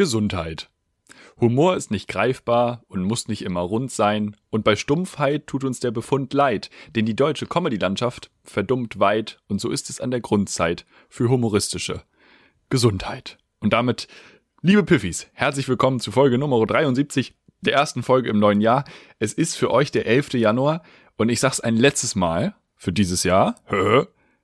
Gesundheit. Humor ist nicht greifbar und muss nicht immer rund sein, und bei Stumpfheit tut uns der Befund leid, denn die deutsche Comedy-Landschaft verdummt weit, und so ist es an der Grundzeit für humoristische Gesundheit. Und damit, liebe Piffis, herzlich willkommen zu Folge Nummer 73 der ersten Folge im neuen Jahr. Es ist für euch der 11. Januar, und ich sag's ein letztes Mal für dieses Jahr.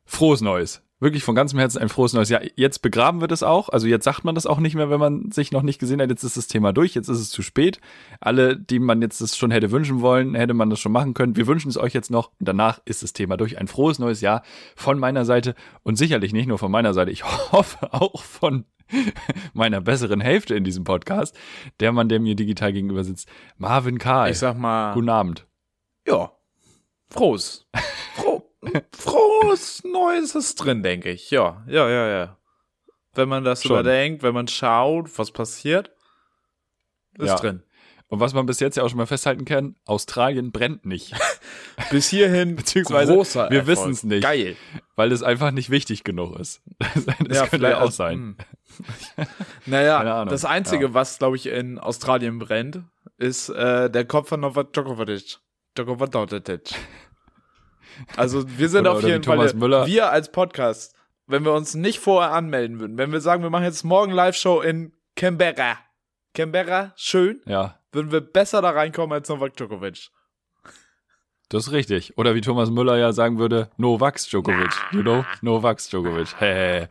Frohes Neues wirklich von ganzem Herzen ein frohes neues Jahr. Jetzt begraben wir das auch. Also jetzt sagt man das auch nicht mehr, wenn man sich noch nicht gesehen hat. Jetzt ist das Thema durch. Jetzt ist es zu spät. Alle, die man jetzt das schon hätte wünschen wollen, hätte man das schon machen können. Wir wünschen es euch jetzt noch. Und danach ist das Thema durch. Ein frohes neues Jahr von meiner Seite und sicherlich nicht nur von meiner Seite. Ich hoffe auch von meiner besseren Hälfte in diesem Podcast, der Mann, der mir digital gegenüber sitzt, Marvin Karl. Ich sag mal. Guten Abend. Ja. Frohes. Froh. frohes Neues ist drin, denke ich. Ja, ja, ja, ja. Wenn man das Schon. überdenkt, wenn man schaut, was passiert, ist ja. drin. Und was man bis jetzt ja auch schon mal festhalten kann, Australien brennt nicht. bis hierhin beziehungsweise wir wissen es nicht. Geil. Weil es einfach nicht wichtig genug ist. Das, ja, könnte ja auch sein. Hm. naja, das Einzige, ja. was, glaube ich, in Australien brennt, ist äh, der Kopf von Novak Djokovic. Djokovic. Also wir sind oder, auf jeden Fall, Müller. wir als Podcast, wenn wir uns nicht vorher anmelden würden, wenn wir sagen, wir machen jetzt morgen Live-Show in Canberra. Canberra, schön. Ja. Würden wir besser da reinkommen als Novak Djokovic. Das ist richtig. Oder wie Thomas Müller ja sagen würde, Novak Djokovic. You know? Novak Djokovic. Hey.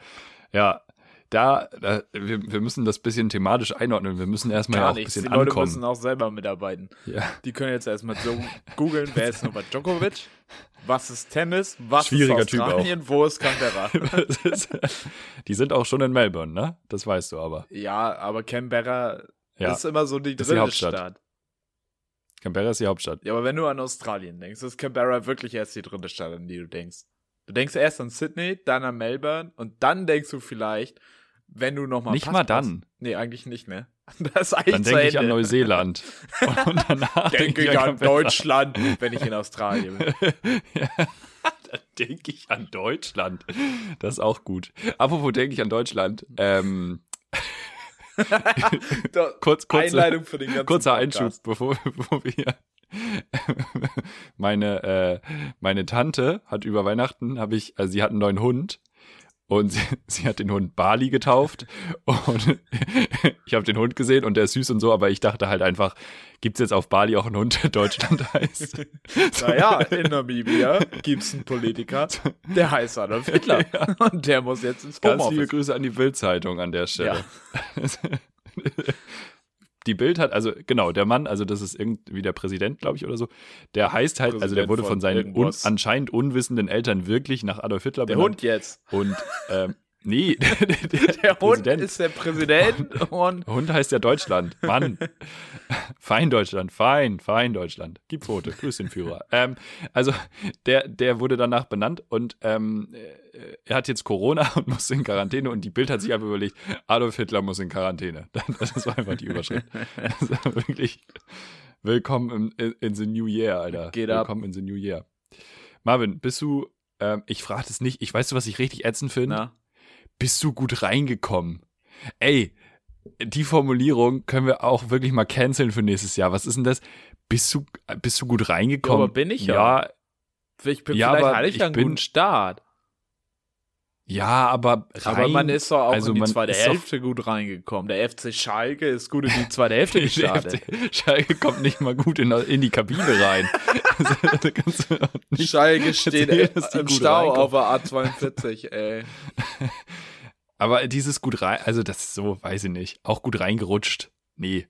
Ja, da, da wir, wir, müssen das bisschen thematisch einordnen. Wir müssen erstmal ja auch ein bisschen Die Leute müssen auch selber mitarbeiten. Ja. Die können jetzt erstmal so googeln, wer ist Novak Djokovic? Was ist Tennis? Was Schwieriger ist Australien? Typ auch. Wo ist Canberra? die sind auch schon in Melbourne, ne? Das weißt du aber. Ja, aber Canberra ja. ist immer so die dritte Stadt. Canberra ist die Hauptstadt. Ja, aber wenn du an Australien denkst, ist Canberra wirklich erst die dritte Stadt, an die du denkst. Du denkst erst an Sydney, dann an Melbourne und dann denkst du vielleicht, wenn du nochmal. Nicht Pass mal dann. Passt, nee, eigentlich nicht mehr. Das ist dann denke ich an Neuseeland. und danach denke ich an, an Deutschland, wenn ich in Australien bin. ja. Dann denke ich an Deutschland. Das ist auch gut. Apropos denke ich an Deutschland. Ähm, kurz, kurze, Einleitung für den ganzen Kurzer Podcast. Einschub, bevor, bevor wir meine, äh, meine Tante hat über Weihnachten, habe ich, also sie hat einen neuen Hund und sie, sie, hat den Hund Bali getauft und ich habe den Hund gesehen und der ist süß und so, aber ich dachte halt einfach, gibt's jetzt auf Bali auch einen Hund, der Deutschland heißt? naja, in Namibia gibt's einen Politiker, der heißt Adolf Hitler ja. und der muss jetzt ins Homeoffice. Ganz liebe Grüße an die Bildzeitung an der Stelle. Ja. Die Bild hat, also genau, der Mann, also das ist irgendwie der Präsident, glaube ich, oder so, der heißt halt, Präsident also der wurde von, von seinen un, anscheinend unwissenden Eltern wirklich nach Adolf Hitler benannt. Der Hund jetzt. Und ähm, Nee, der, der, Hund ist der Präsident und. Hund heißt ja Deutschland. Mann. fein Deutschland, fein, fein Deutschland. Gib Quote, grüß den Führer. ähm, also, der, der wurde danach benannt und ähm, äh, er hat jetzt Corona und muss in Quarantäne und die Bild hat sich einfach überlegt, Adolf Hitler muss in Quarantäne. Das war einfach die Überschrift. Also wirklich willkommen in, in, in the New Year, Alter. Geht willkommen ab. in the New Year. Marvin, bist du, ähm, ich frage das nicht, ich weiß du, was ich richtig ätzend finde? Bist du gut reingekommen? Ey, die Formulierung können wir auch wirklich mal canceln für nächstes Jahr. Was ist denn das? Bist du, bist du gut reingekommen? Ja, aber bin ich ja. ja ich bin, ja, vielleicht hatte ich ja einen guten Start. Ja, aber rein, aber man ist doch auch also in die zweite Hälfte gut reingekommen. Der FC Schalke ist gut in die zweite Hälfte gestartet. Schalke kommt nicht mal gut in, in die Kabine rein. Schalke steht im Stau reinkommen. auf der A42, ey. Aber dieses gut rein, also das ist so, weiß ich nicht, auch gut reingerutscht. Nee.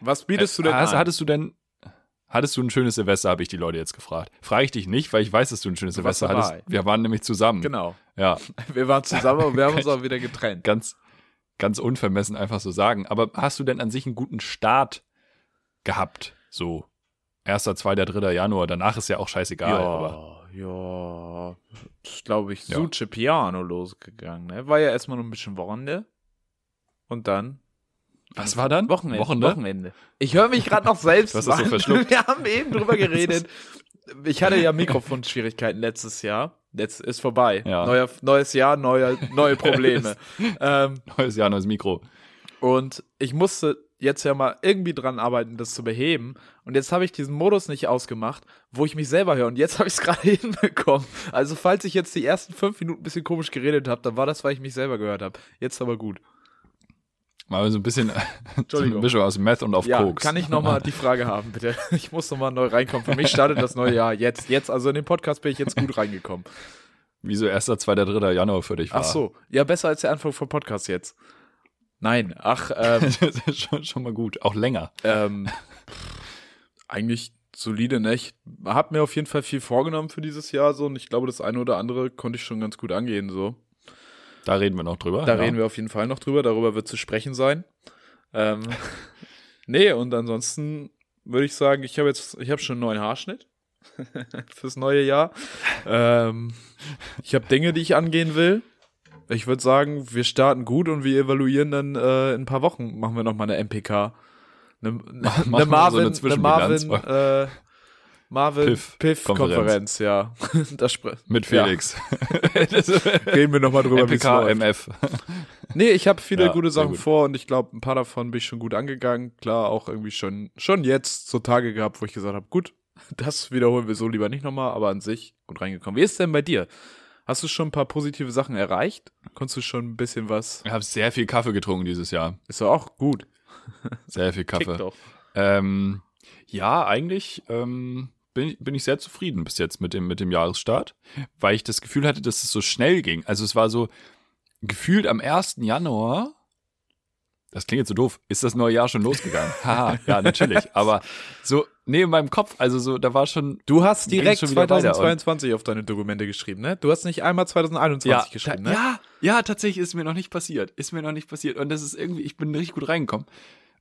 Was bietest du denn hast, an? Hattest du denn, hattest du ein schönes Silvester, habe ich die Leute jetzt gefragt. Frage ich dich nicht, weil ich weiß, dass du ein schönes Silvester hattest. Wir waren nämlich zusammen. Genau. Ja. Wir waren zusammen und wir haben uns auch wieder getrennt. Ganz, ganz unvermessen einfach so sagen. Aber hast du denn an sich einen guten Start gehabt? So, erster, zweiter, dritter Januar. Danach ist ja auch scheißegal. Ja, aber ja, ist, glaube ich, ja. Piano losgegangen. Ne? War ja erstmal nur ein bisschen Wochenende. Und dann. Was war dann? Wochenende. Wochenende. Wochenende. Ich höre mich gerade noch selbst. Was hast du verschluckt? Wir haben eben drüber geredet. Ich hatte ja Mikrofonschwierigkeiten letztes Jahr. Jetzt ist vorbei. Ja. Neuer, neues Jahr, neue, neue Probleme. ähm, neues Jahr, neues Mikro. Und ich musste jetzt ja mal irgendwie dran arbeiten, das zu beheben. Und jetzt habe ich diesen Modus nicht ausgemacht, wo ich mich selber höre. Und jetzt habe ich es gerade hinbekommen. Also falls ich jetzt die ersten fünf Minuten ein bisschen komisch geredet habe, dann war das, weil ich mich selber gehört habe. Jetzt aber gut. Mal so ein bisschen so eine Mischung aus Meth und auf ja, Koks. Kann ich nochmal die Frage haben, bitte? Ich muss nochmal neu reinkommen. Für mich startet das neue Jahr jetzt. Jetzt, also in den Podcast bin ich jetzt gut reingekommen. Wieso 1., 2., 3. Januar für dich war. Ach so. Ja, besser als der Anfang vom Podcast jetzt. Nein, ach, ähm, das ist schon, schon mal gut. Auch länger. Ähm, eigentlich solide, ne? Ich habe mir auf jeden Fall viel vorgenommen für dieses Jahr so und ich glaube, das eine oder andere konnte ich schon ganz gut angehen so. Da reden wir noch drüber. Da ja. reden wir auf jeden Fall noch drüber. Darüber wird zu sprechen sein. Ähm, nee, und ansonsten würde ich sagen, ich habe jetzt, ich habe schon einen neuen Haarschnitt fürs neue Jahr. Ähm, ich habe Dinge, die ich angehen will. Ich würde sagen, wir starten gut und wir evaluieren dann äh, in ein paar Wochen. Machen wir noch mal eine MPK. Eine, eine Marvin, so eine, eine Marvin, äh, Marvin Piff, Piff Konferenz. ja. Mit Felix. Ja. Reden wir nochmal drüber. MPK, MF. Nee, ich habe viele ja, gute Sachen gut. vor und ich glaube, ein paar davon bin ich schon gut angegangen. Klar, auch irgendwie schon, schon jetzt so Tage gehabt, wo ich gesagt habe, gut, das wiederholen wir so lieber nicht nochmal, aber an sich gut reingekommen. Wie ist es denn bei dir? Hast du schon ein paar positive Sachen erreicht? Konntest du schon ein bisschen was? Ich habe sehr viel Kaffee getrunken dieses Jahr. Ist doch auch gut. Sehr viel Kaffee. Ähm, ja, eigentlich ähm, bin, bin ich sehr zufrieden bis jetzt mit dem, mit dem Jahresstart, weil ich das Gefühl hatte, dass es so schnell ging. Also es war so gefühlt am 1. Januar, das klingt jetzt so doof, ist das neue Jahr schon losgegangen. Haha, ja, natürlich. Aber so, nee, in meinem Kopf, also so, da war schon. Du hast direkt schon 2022 auf deine Dokumente geschrieben, ne? Du hast nicht einmal 2021 ja, geschrieben, ne? Ja, ja, tatsächlich ist mir noch nicht passiert. Ist mir noch nicht passiert. Und das ist irgendwie, ich bin richtig gut reingekommen.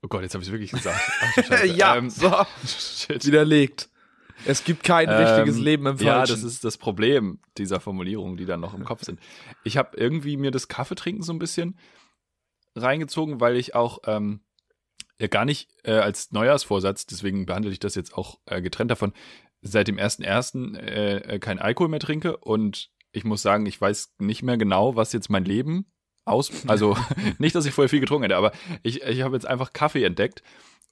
Oh Gott, jetzt habe ich es wirklich gesagt. Ach, ja, ähm, so. Shit. Widerlegt. Es gibt kein ähm, richtiges Leben im Falschen. Ja, das ist das Problem dieser Formulierungen, die dann noch im Kopf sind. Ich habe irgendwie mir das Kaffeetrinken so ein bisschen reingezogen, weil ich auch ähm, ja gar nicht äh, als Neujahrsvorsatz, deswegen behandle ich das jetzt auch äh, getrennt davon, seit dem 1.1. Äh, äh, kein Alkohol mehr trinke und ich muss sagen, ich weiß nicht mehr genau, was jetzt mein Leben aus, also nicht, dass ich vorher viel getrunken hätte, aber ich, ich habe jetzt einfach Kaffee entdeckt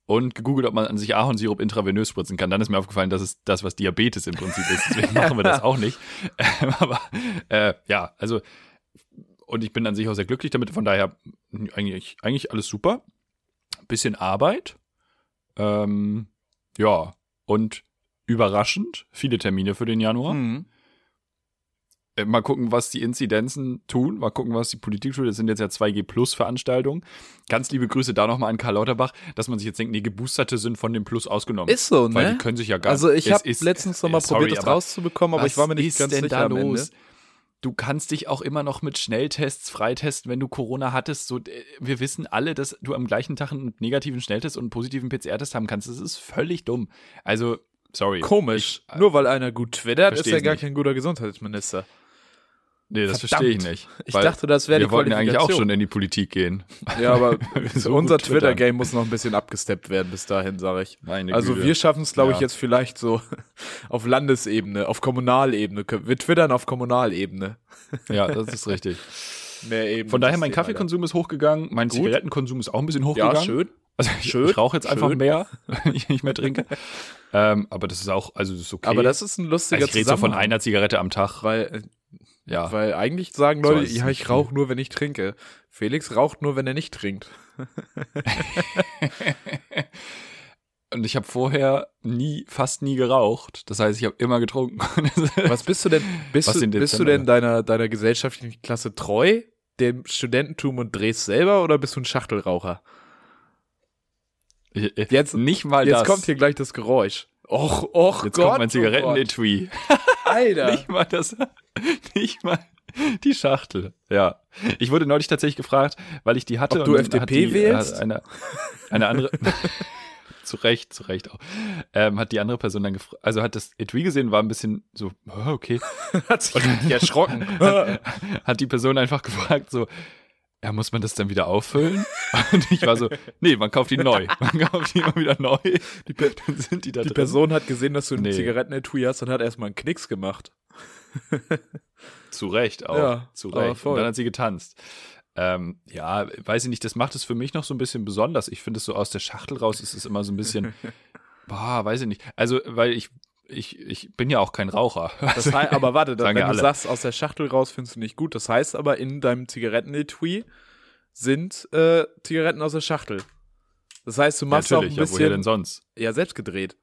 und gegoogelt, ob man an sich Ahornsirup intravenös spritzen kann. Dann ist mir aufgefallen, dass es das, was Diabetes im Prinzip ist. Deswegen machen wir das auch nicht. Ähm, aber äh, ja, also und ich bin an sich auch sehr glücklich damit. Von daher eigentlich, eigentlich alles super. Bisschen Arbeit. Ähm, ja, und überraschend viele Termine für den Januar. Mhm. Äh, mal gucken, was die Inzidenzen tun. Mal gucken, was die Politik tut. Das sind jetzt ja 2G-Plus-Veranstaltungen. Ganz liebe Grüße da nochmal an Karl Lauterbach, dass man sich jetzt denkt, nee, Geboosterte sind von dem Plus ausgenommen. Ist so, ne? Weil die können sich ja gar Also ich habe letztens nochmal äh, probiert, das rauszubekommen, aber ich war mir nicht ganz sicher da los? du kannst dich auch immer noch mit Schnelltests freitesten, wenn du Corona hattest. So, äh, wir wissen alle, dass du am gleichen Tag einen negativen Schnelltest und einen positiven PCR-Test haben kannst. Das ist völlig dumm. Also, sorry. Komisch. Ich, Nur weil einer gut twittert, ist er gar nicht. kein guter Gesundheitsminister. Nee, das verstehe ich nicht. Ich dachte, das wäre die Wir wollten eigentlich auch schon in die Politik gehen. Ja, aber so unser Twitter-Game muss noch ein bisschen abgesteppt werden bis dahin, sage ich. Meine also Güte. wir schaffen es, glaube ja. ich, jetzt vielleicht so auf Landesebene, auf Kommunalebene. Wir twittern auf Kommunalebene. Ja, das ist richtig. Mehr eben Von daher, mein Kaffeekonsum ist hochgegangen, mein Gut. Zigarettenkonsum ist auch ein bisschen hochgegangen. Ja, schön. Also ich, schön, ich rauche jetzt schön. einfach mehr, wenn ich nicht mehr trinke. ähm, aber das ist auch, also das ist okay. Aber das ist ein lustiger also Ich rede so von einer Zigarette am Tag. Weil äh, ja. Weil eigentlich sagen Leute, so ja, ich rauche nur, wenn ich trinke. Felix raucht nur, wenn er nicht trinkt. Und ich habe vorher nie, fast nie geraucht. Das heißt, ich habe immer getrunken. Was bist du denn? Bist, du, bist du denn deiner, deiner gesellschaftlichen Klasse treu, dem Studententum und drehst selber oder bist du ein Schachtelraucher? Jetzt nicht mal jetzt das. Jetzt kommt hier gleich das Geräusch. Och, och Jetzt Gott, kommt mein Zigarettenetui. Oh Alter. nicht mal das, nicht mal die Schachtel. Ja. Ich wurde neulich tatsächlich gefragt, weil ich die hatte. Ob du FDP die, wählst? Äh, eine, eine andere. zu Recht, zu Recht auch. Ähm, hat die andere Person dann gefragt, also hat das Etui gesehen, war ein bisschen so, oh, okay. hat sich erschrocken. hat, hat die Person einfach gefragt, so, ja, muss man das dann wieder auffüllen? Und ich war so, nee, man kauft die neu. Man kauft die immer wieder neu. Die, dann sind die da die. Person hat gesehen, dass du einen nee. Zigarettenetui hast und hat erstmal einen Knicks gemacht. Zu Recht auch. Ja, zu Recht. Und dann hat sie getanzt. Ähm, ja, weiß ich nicht, das macht es für mich noch so ein bisschen besonders. Ich finde es so aus der Schachtel raus, ist es immer so ein bisschen, boah, weiß ich nicht. Also, weil ich, ich, ich bin ja auch kein Raucher. Das heißt, aber warte, wenn du alle. sagst, aus der Schachtel raus findest du nicht gut, das heißt aber, in deinem Zigarettenetui sind äh, Zigaretten aus der Schachtel. Das heißt, du machst ja, auch ein bisschen. Ja, woher denn sonst? Ja, selbst gedreht.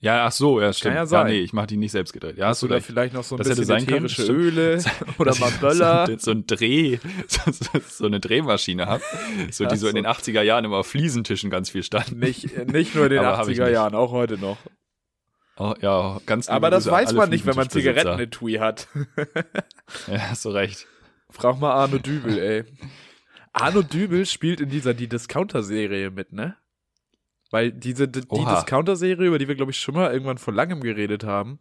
Ja, ach so, ja, stimmt. Kann ja, sein. ja nee, ich mache die nicht selbst gedreht. Ja, hast du da vielleicht noch so ein das bisschen ätherische Öle oder mal Böller. So, so, ein Dreh, so, so eine Drehmaschine habe, so ja, die so, in den 80er Jahren immer auf Fliesentischen ganz viel stand. Nicht, nicht nur in den 80er Jahren, auch heute noch. Oh, ja, ganz Aber das weiß man nicht, wenn man Zigarettenetui hat. ja, hast du recht. Frag mal Arno Dübel, ey. Arno Dübel spielt in dieser Die Discounter-Serie mit, ne? Weil diese die, die Discounter-Serie, über die wir, glaube ich, schon mal irgendwann vor langem geredet haben,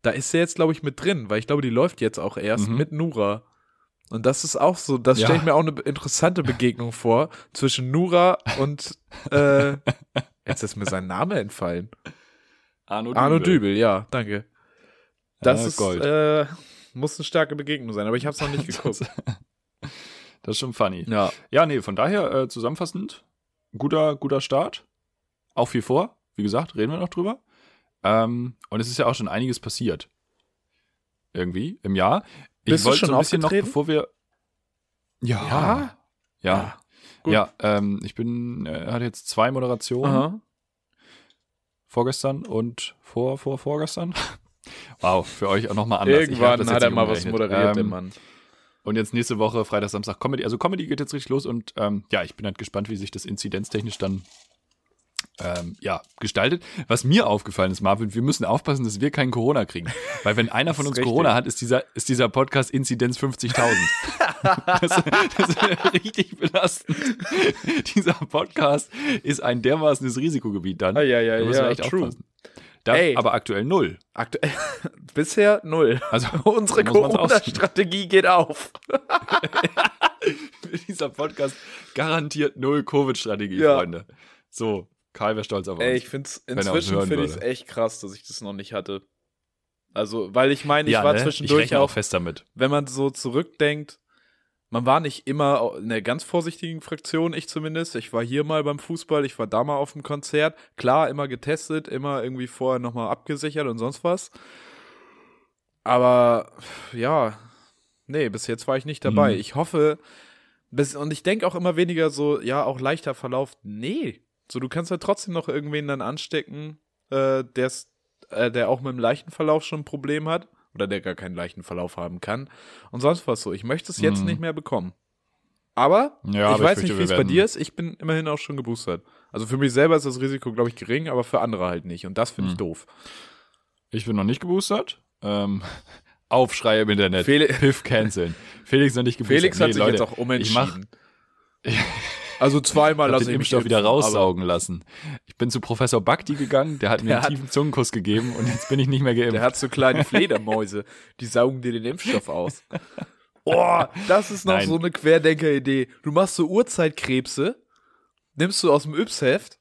da ist er jetzt, glaube ich, mit drin, weil ich glaube, die läuft jetzt auch erst mhm. mit Nura. Und das ist auch so, das ja. stelle ich mir auch eine interessante Begegnung vor zwischen Nura und äh, jetzt ist mir sein Name entfallen. Arno Dübel. Arno Dübel, ja, danke. Das ah, ist, äh, muss eine starke Begegnung sein, aber ich habe es noch nicht geguckt. das ist schon funny. Ja, ja nee, von daher äh, zusammenfassend, guter, guter Start auch viel vor. Wie gesagt, reden wir noch drüber. Ähm, und es ist ja auch schon einiges passiert. Irgendwie im Jahr. Ich Bist wollte du schon so ein bisschen noch, bevor wir. Ja. Ja. Ja. Ja, ja ähm, ich bin, äh, hatte jetzt zwei Moderationen. Aha. Vorgestern und vor, vor, vorgestern. wow, für euch auch nochmal anders. Irgendwann hat er mal was moderiert, ähm, der Mann. Und jetzt nächste Woche, Freitag, Samstag Comedy. Also Comedy geht jetzt richtig los und ähm, ja, ich bin halt gespannt, wie sich das inzidenztechnisch dann ähm, ja, gestaltet. Was mir aufgefallen ist, Marvin, wir müssen aufpassen, dass wir keinen Corona kriegen. Weil wenn einer von uns richtig. Corona hat, ist dieser, ist dieser Podcast Inzidenz 50.000. das, das ist richtig belastend. dieser Podcast ist ein dermaßenes Risikogebiet dann. Ah, ja, ja, da müssen ja, echt true. aufpassen. Da, Ey, aber aktuell null. Aktuell, bisher null. Also unsere Corona-Strategie geht auf. Dieser Podcast garantiert null Covid-Strategie, ja. Freunde. So, Karl wäre stolz auf uns. Ey, ich finde es inzwischen finde ich es echt krass, dass ich das noch nicht hatte. Also, weil ich meine, ich ja, war ne? zwischendurch ich auch fest damit. Wenn man so zurückdenkt, man war nicht immer in der ganz vorsichtigen Fraktion, ich zumindest. Ich war hier mal beim Fußball, ich war da mal auf dem Konzert. Klar, immer getestet, immer irgendwie vorher nochmal abgesichert und sonst was. Aber ja, nee, bis jetzt war ich nicht dabei. Mhm. Ich hoffe, bis, und ich denke auch immer weniger so, ja, auch leichter Verlauf. Nee, so, du kannst ja trotzdem noch irgendwen dann anstecken, äh, der's, äh, der auch mit dem leichten Verlauf schon ein Problem hat oder der gar keinen leichten Verlauf haben kann. Und sonst was so. Ich möchte es jetzt mhm. nicht mehr bekommen. Aber ja, ich aber weiß ich nicht, wie es bei dir ist. Ich bin immerhin auch schon geboostert. Also für mich selber ist das Risiko, glaube ich, gering, aber für andere halt nicht. Und das finde ich mhm. doof. Ich bin noch nicht geboostert. Ähm, Aufschrei im Internet. Fel Piff canceln. Felix noch nicht geboostert. Felix hat nee, sich Leute, jetzt auch umentschieden. Ich mach, Also zweimal lasse ich den Impfstoff wieder raussaugen lassen. Ich bin zu Professor Bakti gegangen, der hat mir der einen hat, tiefen Zungenkuss gegeben und jetzt bin ich nicht mehr geimpft. Der hat so kleine Fledermäuse, die saugen dir den Impfstoff aus. Oh, das ist noch Nein. so eine Querdenker-Idee. Du machst so Uhrzeitkrebse, nimmst du aus dem Yps-Heft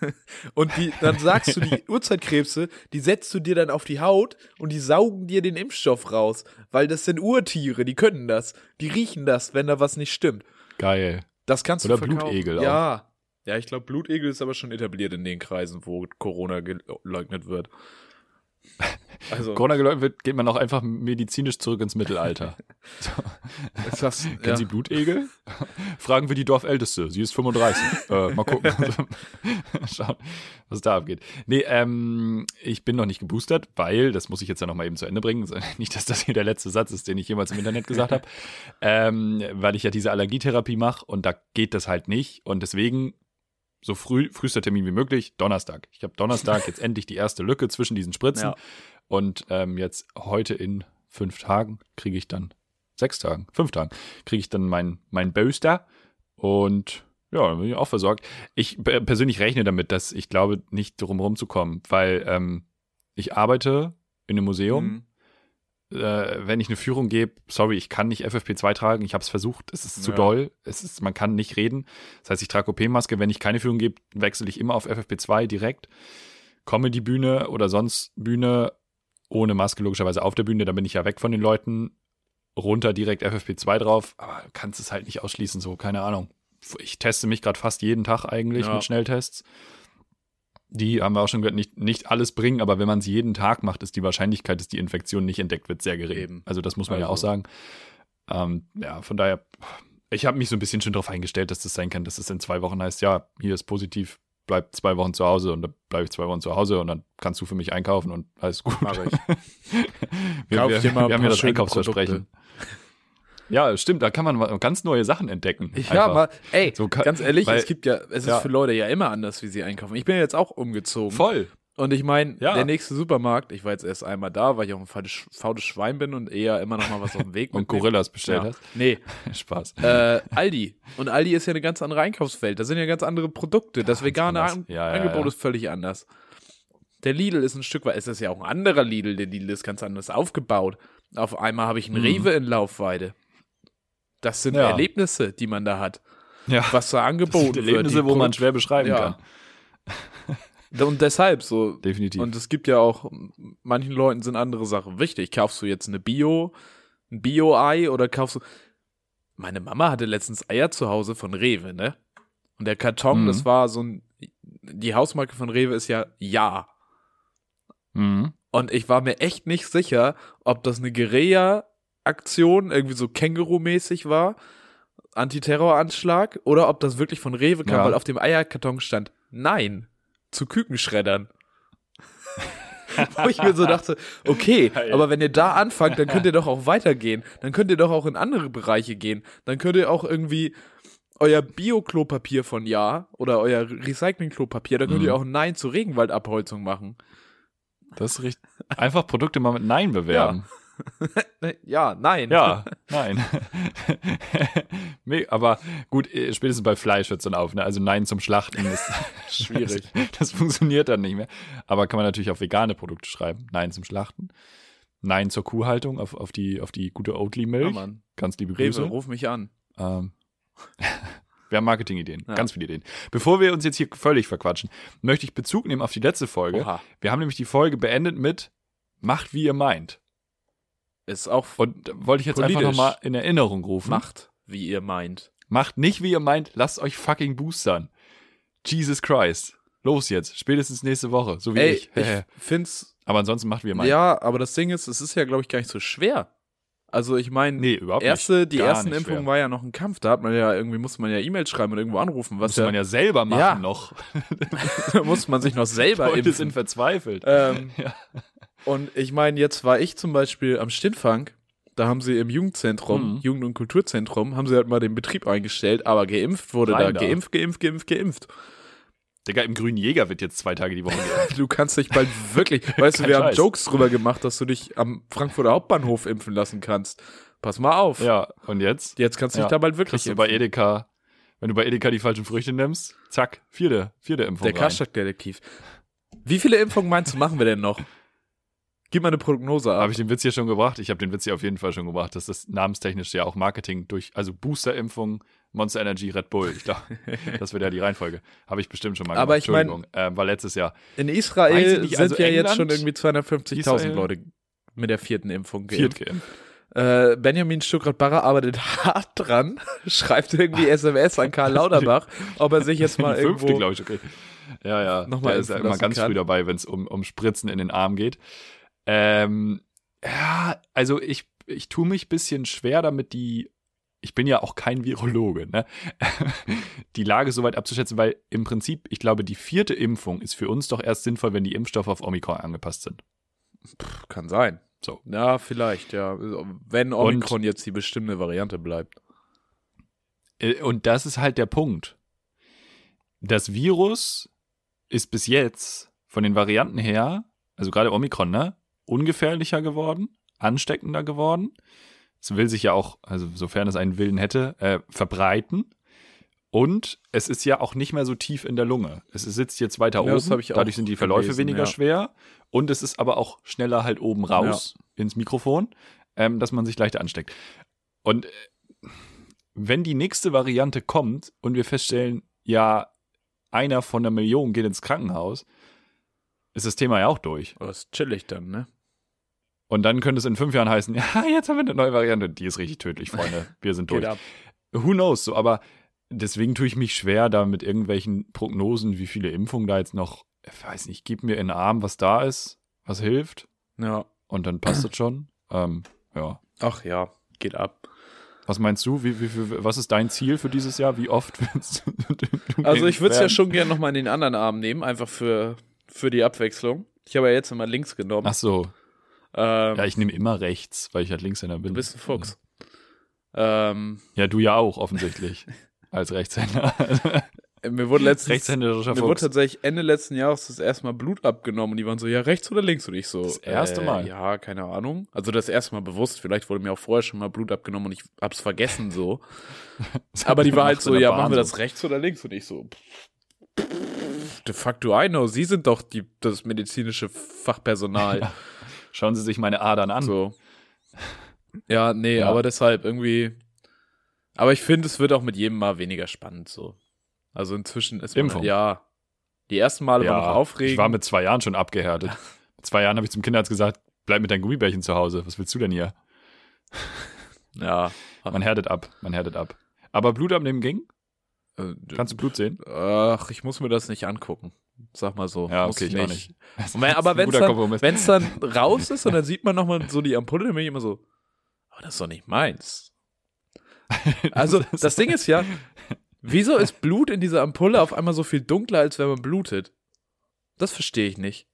und die, dann sagst du, die Uhrzeitkrebse, die setzt du dir dann auf die Haut und die saugen dir den Impfstoff raus. Weil das sind Urtiere, die können das. Die riechen das, wenn da was nicht stimmt. Geil. Das kannst Oder du verkaufen. Blutegel auch. Ja. Ja, ich glaube, Blutegel ist aber schon etabliert in den Kreisen, wo Corona geleugnet wird. Also, Corona geleugnet wird, geht man auch einfach medizinisch zurück ins Mittelalter. So. Das, Kennen ja. Sie Blutegel? Fragen wir die Dorfälteste. Sie ist 35. äh, mal gucken. Schauen, was da abgeht. Nee, ähm, ich bin noch nicht geboostert, weil, das muss ich jetzt ja noch mal eben zu Ende bringen, nicht, dass das hier der letzte Satz ist, den ich jemals im Internet gesagt habe, ähm, weil ich ja diese Allergietherapie mache und da geht das halt nicht und deswegen so früh, frühester Termin wie möglich, Donnerstag. Ich habe Donnerstag jetzt endlich die erste Lücke zwischen diesen Spritzen. Ja. Und ähm, jetzt heute in fünf Tagen kriege ich dann, sechs Tagen, fünf Tagen, kriege ich dann mein, mein Booster. Und ja, dann bin ich auch versorgt. Ich persönlich rechne damit, dass ich glaube, nicht drum rumzukommen, weil ähm, ich arbeite in einem Museum. Mhm äh, wenn ich eine Führung gebe, sorry, ich kann nicht FFP2 tragen, ich habe es versucht, es ist zu ja. doll, es ist, man kann nicht reden. Das heißt, ich trage OP-Maske, wenn ich keine Führung gebe, wechsle ich immer auf FFP2 direkt. Komme die Bühne oder sonst Bühne ohne Maske logischerweise auf der Bühne, dann bin ich ja weg von den Leuten. runter direkt FFP2 drauf, aber kannst es halt nicht ausschließen, so, keine Ahnung. Ich teste mich gerade fast jeden Tag eigentlich ja. mit Schnelltests. Die haben wir auch schon gehört, nicht, nicht alles bringen, aber wenn man sie jeden Tag macht, ist die Wahrscheinlichkeit, dass die Infektion nicht entdeckt wird, sehr gering. Eben. Also das muss man also. ja auch also. sagen. Ähm, ja, von daher, ich habe mich so ein bisschen schon darauf eingestellt, dass das sein kann, dass es in zwei Wochen heißt, ja, hier ist positiv, bleib zwei Wochen zu Hause und dann bleibe ich zwei Wochen zu Hause und dann kannst du für mich einkaufen und alles gut. Mach ich. wir, wir, wir, wir haben ja das Einkaufsversprechen. Ja, stimmt, da kann man ganz neue Sachen entdecken. Ich, ja, mal, ey, so kann, ganz ehrlich, weil, es gibt ja, es ist ja. für Leute ja immer anders, wie sie einkaufen. Ich bin jetzt auch umgezogen. Voll. Und ich meine, ja. der nächste Supermarkt, ich war jetzt erst einmal da, weil ich auch ein faules, Schwein bin und eher immer noch mal was auf dem Weg Und Gorillas bestellt ja. hast? Nee. Spaß. Äh, Aldi. Und Aldi ist ja eine ganz andere Einkaufswelt. Da sind ja ganz andere Produkte. Das vegane An ja, Angebot ist völlig anders. Der Lidl ist ein Stück weit, es ist ja auch ein anderer Lidl. Der Lidl ist ganz anders aufgebaut. Auf einmal habe ich einen mhm. Rewe in Laufweide. Das sind Erlebnisse, die man da hat. Ja. Was da angeboten das sind Erlebnisse, wird. wo man schwer beschreiben kann. Und deshalb so. Definitiv. Und es gibt ja auch, manchen Leuten sind andere Sachen wichtig. Kaufst du jetzt eine Bio, ein Bio-Ei oder kaufst du. Meine Mama hatte letztens Eier zu Hause von Rewe, ne? Und der Karton, mhm. das war so ein. Die Hausmarke von Rewe ist ja Ja. Mhm. Und ich war mir echt nicht sicher, ob das eine Guerilla-Aktion, irgendwie so Känguru-mäßig war, Antiterroranschlag, oder ob das wirklich von Rewe kam, ja. weil auf dem Eierkarton stand Nein zu Kükenschreddern. Wo ich mir so dachte, okay, aber wenn ihr da anfangt, dann könnt ihr doch auch weitergehen. Dann könnt ihr doch auch in andere Bereiche gehen. Dann könnt ihr auch irgendwie euer Bio-Klopapier von Ja oder euer Recycling-Klopapier, da könnt mhm. ihr auch Nein zur Regenwaldabholzung machen. Das ist richtig. Einfach Produkte mal mit Nein bewerben. Ja. ja, nein. Ja, nein. Aber gut, äh, spätestens bei Fleisch hört es dann auf. Ne? Also Nein zum Schlachten ist schwierig. Das, das, funktioniert dann nicht mehr. Aber kann man natürlich auf vegane Produkte schreiben. Nein zum Schlachten. Nein zur Kuhhaltung, auf, auf, die, auf die gute Oatly-Milch. Ja, Ganz liebe Grüße. Rewe, ruf mich an. Ähm. Wir haben Marketingideen, ja. ganz viele Ideen. Bevor wir uns jetzt hier völlig verquatschen, möchte ich Bezug nehmen auf die letzte Folge. Oha. Wir haben nämlich die Folge beendet mit Macht, wie ihr meint. Ist auch. Und wollte ich jetzt einfach nochmal in Erinnerung rufen. Macht, wie ihr meint. Macht nicht, wie ihr meint, lasst euch fucking boostern. Jesus Christ. Los jetzt, spätestens nächste Woche, so wie Ey, ich. ich find's. Aber ansonsten macht, wie ihr meint. Ja, aber das Ding ist, es ist ja, glaube ich, gar nicht so schwer. Also ich meine, nee, überhaupt erste, die ersten Impfungen war ja noch ein Kampf. Da hat man ja irgendwie musste man ja E-Mails schreiben und irgendwo anrufen. Was musste ja, man ja selber machen ja. noch. da musste man sich noch selber Leute impfen. sind verzweifelt. Ähm, ja. Und ich meine, jetzt war ich zum Beispiel am Stintfang, da haben sie im Jugendzentrum, mhm. Jugend- und Kulturzentrum, haben sie halt mal den Betrieb eingestellt, aber geimpft wurde Rein da. da. Geimpft, geimpft, geimpft, geimpft. Digga, im Grünen Jäger wird jetzt zwei Tage die Woche geimpft. du kannst dich bald wirklich, weißt du, wir Scheiß. haben Jokes drüber gemacht, dass du dich am Frankfurter Hauptbahnhof impfen lassen kannst. Pass mal auf. Ja, und jetzt? Jetzt kannst du ja. dich da bald wirklich impfen. Du bei Edeka, wenn du bei Edeka die falschen Früchte nimmst, zack, vierte, vierte Impfung. Der Kastak-Detektiv. Wie viele Impfungen meinst du, machen wir denn noch? Gib mal eine Prognose ab. Habe ich den Witz hier schon gebracht? Ich habe den Witz hier auf jeden Fall schon gebracht, dass das namenstechnisch ja auch Marketing durch, also Booster-Impfung, Monster Energy, Red Bull. Ich glaube, das wird ja die Reihenfolge. Habe ich bestimmt schon mal gemacht. Aber ich meine, äh, war letztes Jahr. In Israel nicht, sind also ja England, jetzt schon irgendwie 250.000 Leute mit der vierten Impfung geimpft. Viert geimpft. Äh, Benjamin Stuckrad-Barre arbeitet hart dran, schreibt irgendwie SMS an Karl Lauterbach, ob er sich jetzt mal irgendwo... Fünfte, glaube ich, okay. Ja, ja. Nochmal ist ja immer ganz kann. früh dabei, wenn es um, um Spritzen in den Arm geht. Ähm, ja, also ich, ich tue mich bisschen schwer damit, die, ich bin ja auch kein Virologe, ne? die Lage soweit abzuschätzen, weil im Prinzip, ich glaube, die vierte Impfung ist für uns doch erst sinnvoll, wenn die Impfstoffe auf Omikron angepasst sind. Pff, kann sein. So. Ja, vielleicht, ja. Wenn Omikron und, jetzt die bestimmte Variante bleibt. Äh, und das ist halt der Punkt. Das Virus ist bis jetzt von den Varianten her, also gerade Omikron, ne, ungefährlicher geworden, ansteckender geworden. Es will sich ja auch, also sofern es einen Willen hätte, äh, verbreiten. Und es ist ja auch nicht mehr so tief in der Lunge. Es sitzt jetzt weiter ja, oben, dadurch sind die Verläufe gelesen, weniger ja. schwer. Und es ist aber auch schneller halt oben raus ja. ins Mikrofon, ähm, dass man sich leichter ansteckt. Und äh, wenn die nächste Variante kommt und wir feststellen, ja, einer von einer Million geht ins Krankenhaus, ist das Thema ja auch durch. Das ist chillig dann, ne? Und dann könnte es in fünf Jahren heißen, ja, jetzt haben wir eine neue Variante. Die ist richtig tödlich, Freunde. Wir sind durch. Who knows? So, aber deswegen tue ich mich schwer, da mit irgendwelchen Prognosen, wie viele Impfungen da jetzt noch, ich weiß nicht, gib mir in den Arm, was da ist, was hilft. Ja. Und dann passt es schon. Ähm, ja. Ach ja, geht ab. Was meinst du? Wie, wie, wie, was ist dein Ziel für dieses Jahr? Wie oft willst du Also ich würde es ja schon gerne nochmal in den anderen Arm nehmen, einfach für, für die Abwechslung. Ich habe ja jetzt immer links genommen. Ach so. Ähm, ja, ich nehme immer rechts, weil ich halt Linkshänder bin. Du bist ein Fuchs. Ja, ähm, ja du ja auch, offensichtlich. als Rechtshänder. mir wurde letztens, mir wurde tatsächlich Ende letzten Jahres das erste Mal Blut abgenommen und die waren so, ja, rechts oder links? Und ich so, das erste äh, Mal? Ja, keine Ahnung. Also das erste Mal bewusst, vielleicht wurde mir auch vorher schon mal Blut abgenommen und ich hab's vergessen so. Aber die war halt so, ja, Bahn machen wir das rechts oder links? Und ich so, de facto I know, Sie sind doch die, das medizinische Fachpersonal. Ja. Schauen Sie sich meine Adern an. So. Ja, nee, ja. aber deshalb irgendwie. Aber ich finde, es wird auch mit jedem Mal weniger spannend so. Also inzwischen ist man, ja. Die ersten Male ja, war noch aufregend. Ich war mit zwei Jahren schon abgehärtet. mit zwei Jahren habe ich zum Kinderarzt gesagt, bleib mit deinen Gummibärchen zu Hause. Was willst du denn hier? ja. Man härtet ab, man härtet ab. Aber Blut abnehmen ging? Äh, Kannst du Blut sehen? Ach, ich muss mir das nicht angucken. Sag mal so. Ja, okay, ich nicht. nicht. Wenn, aber wenn es dann, dann raus ist und dann sieht man nochmal so die Ampulle, dann bin ich immer so, aber das ist doch nicht meins. Also, das Ding ist ja, wieso ist Blut in dieser Ampulle auf einmal so viel dunkler, als wenn man blutet? Das verstehe ich nicht.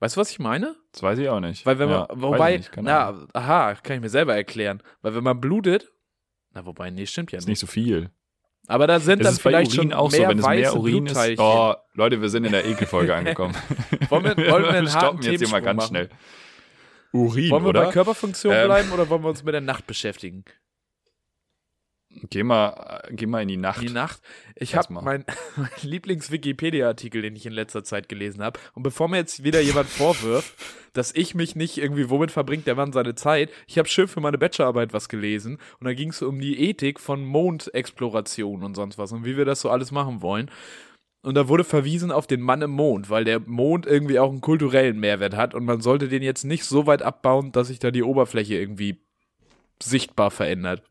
Weißt du, was ich meine? Das weiß ich auch nicht. Weil wenn man, ja, wobei, na, aha, kann ich mir selber erklären. Weil wenn man blutet, na, wobei, nee, stimmt ja nicht. Ist nicht so viel. Aber da sind das dann vielleicht schon auch mehr so, wenn es mehr Urin ist. Oh, Leute, wir sind in der Ekelfolge angekommen. wollen wir, wollen wir einen stoppen jetzt hier mal ganz machen? schnell. Urin, Wollen wir oder? bei Körperfunktion ähm, bleiben oder wollen wir uns mit der Nacht beschäftigen? Geh mal, geh mal in die Nacht. In die Nacht. Ich habe meinen mein Lieblings-Wikipedia-Artikel, den ich in letzter Zeit gelesen habe. Und bevor mir jetzt wieder jemand vorwirft, dass ich mich nicht irgendwie, womit verbringt der Mann seine Zeit, ich habe schön für meine Bachelorarbeit was gelesen. Und da ging es um die Ethik von Mondexploration und sonst was und wie wir das so alles machen wollen. Und da wurde verwiesen auf den Mann im Mond, weil der Mond irgendwie auch einen kulturellen Mehrwert hat und man sollte den jetzt nicht so weit abbauen, dass sich da die Oberfläche irgendwie sichtbar verändert.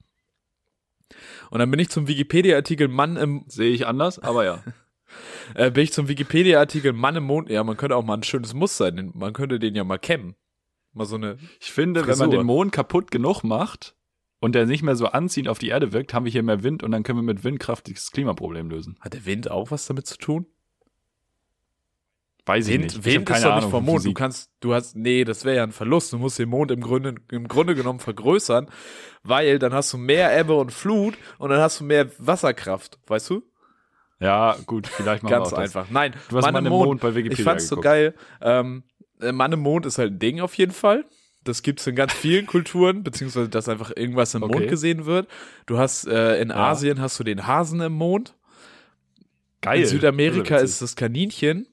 Und dann bin ich zum Wikipedia-Artikel Mann im. Sehe ich anders, aber ja. äh, bin ich zum Wikipedia-Artikel Mann im Mond. Ja, man könnte auch mal ein schönes Muster, man könnte den ja mal kämmen. Mal so eine. Ich finde, Frisur. wenn man den Mond kaputt genug macht und der nicht mehr so anziehend auf die Erde wirkt, haben wir hier mehr Wind und dann können wir mit Windkraft das Klimaproblem lösen. Hat der Wind auch was damit zu tun? Weiß ich nicht. Wind ist doch nicht vom Mond. Du kannst, du hast, nee, das wäre ja ein Verlust. Du musst den Mond im Grunde, im Grunde genommen vergrößern, weil dann hast du mehr Ebbe und Flut und dann hast du mehr Wasserkraft, weißt du? Ja, gut, vielleicht mal Ganz einfach. Nein, du hast Mann im Mond, Mond bei Wikipedia Ich fand's geguckt. so geil. Ähm, äh, Mann im Mond ist halt ein Ding auf jeden Fall. Das gibt's in ganz vielen Kulturen, beziehungsweise dass einfach irgendwas im okay. Mond gesehen wird. Du hast äh, in ja. Asien hast du den Hasen im Mond. Geil. In Südamerika ist das Kaninchen.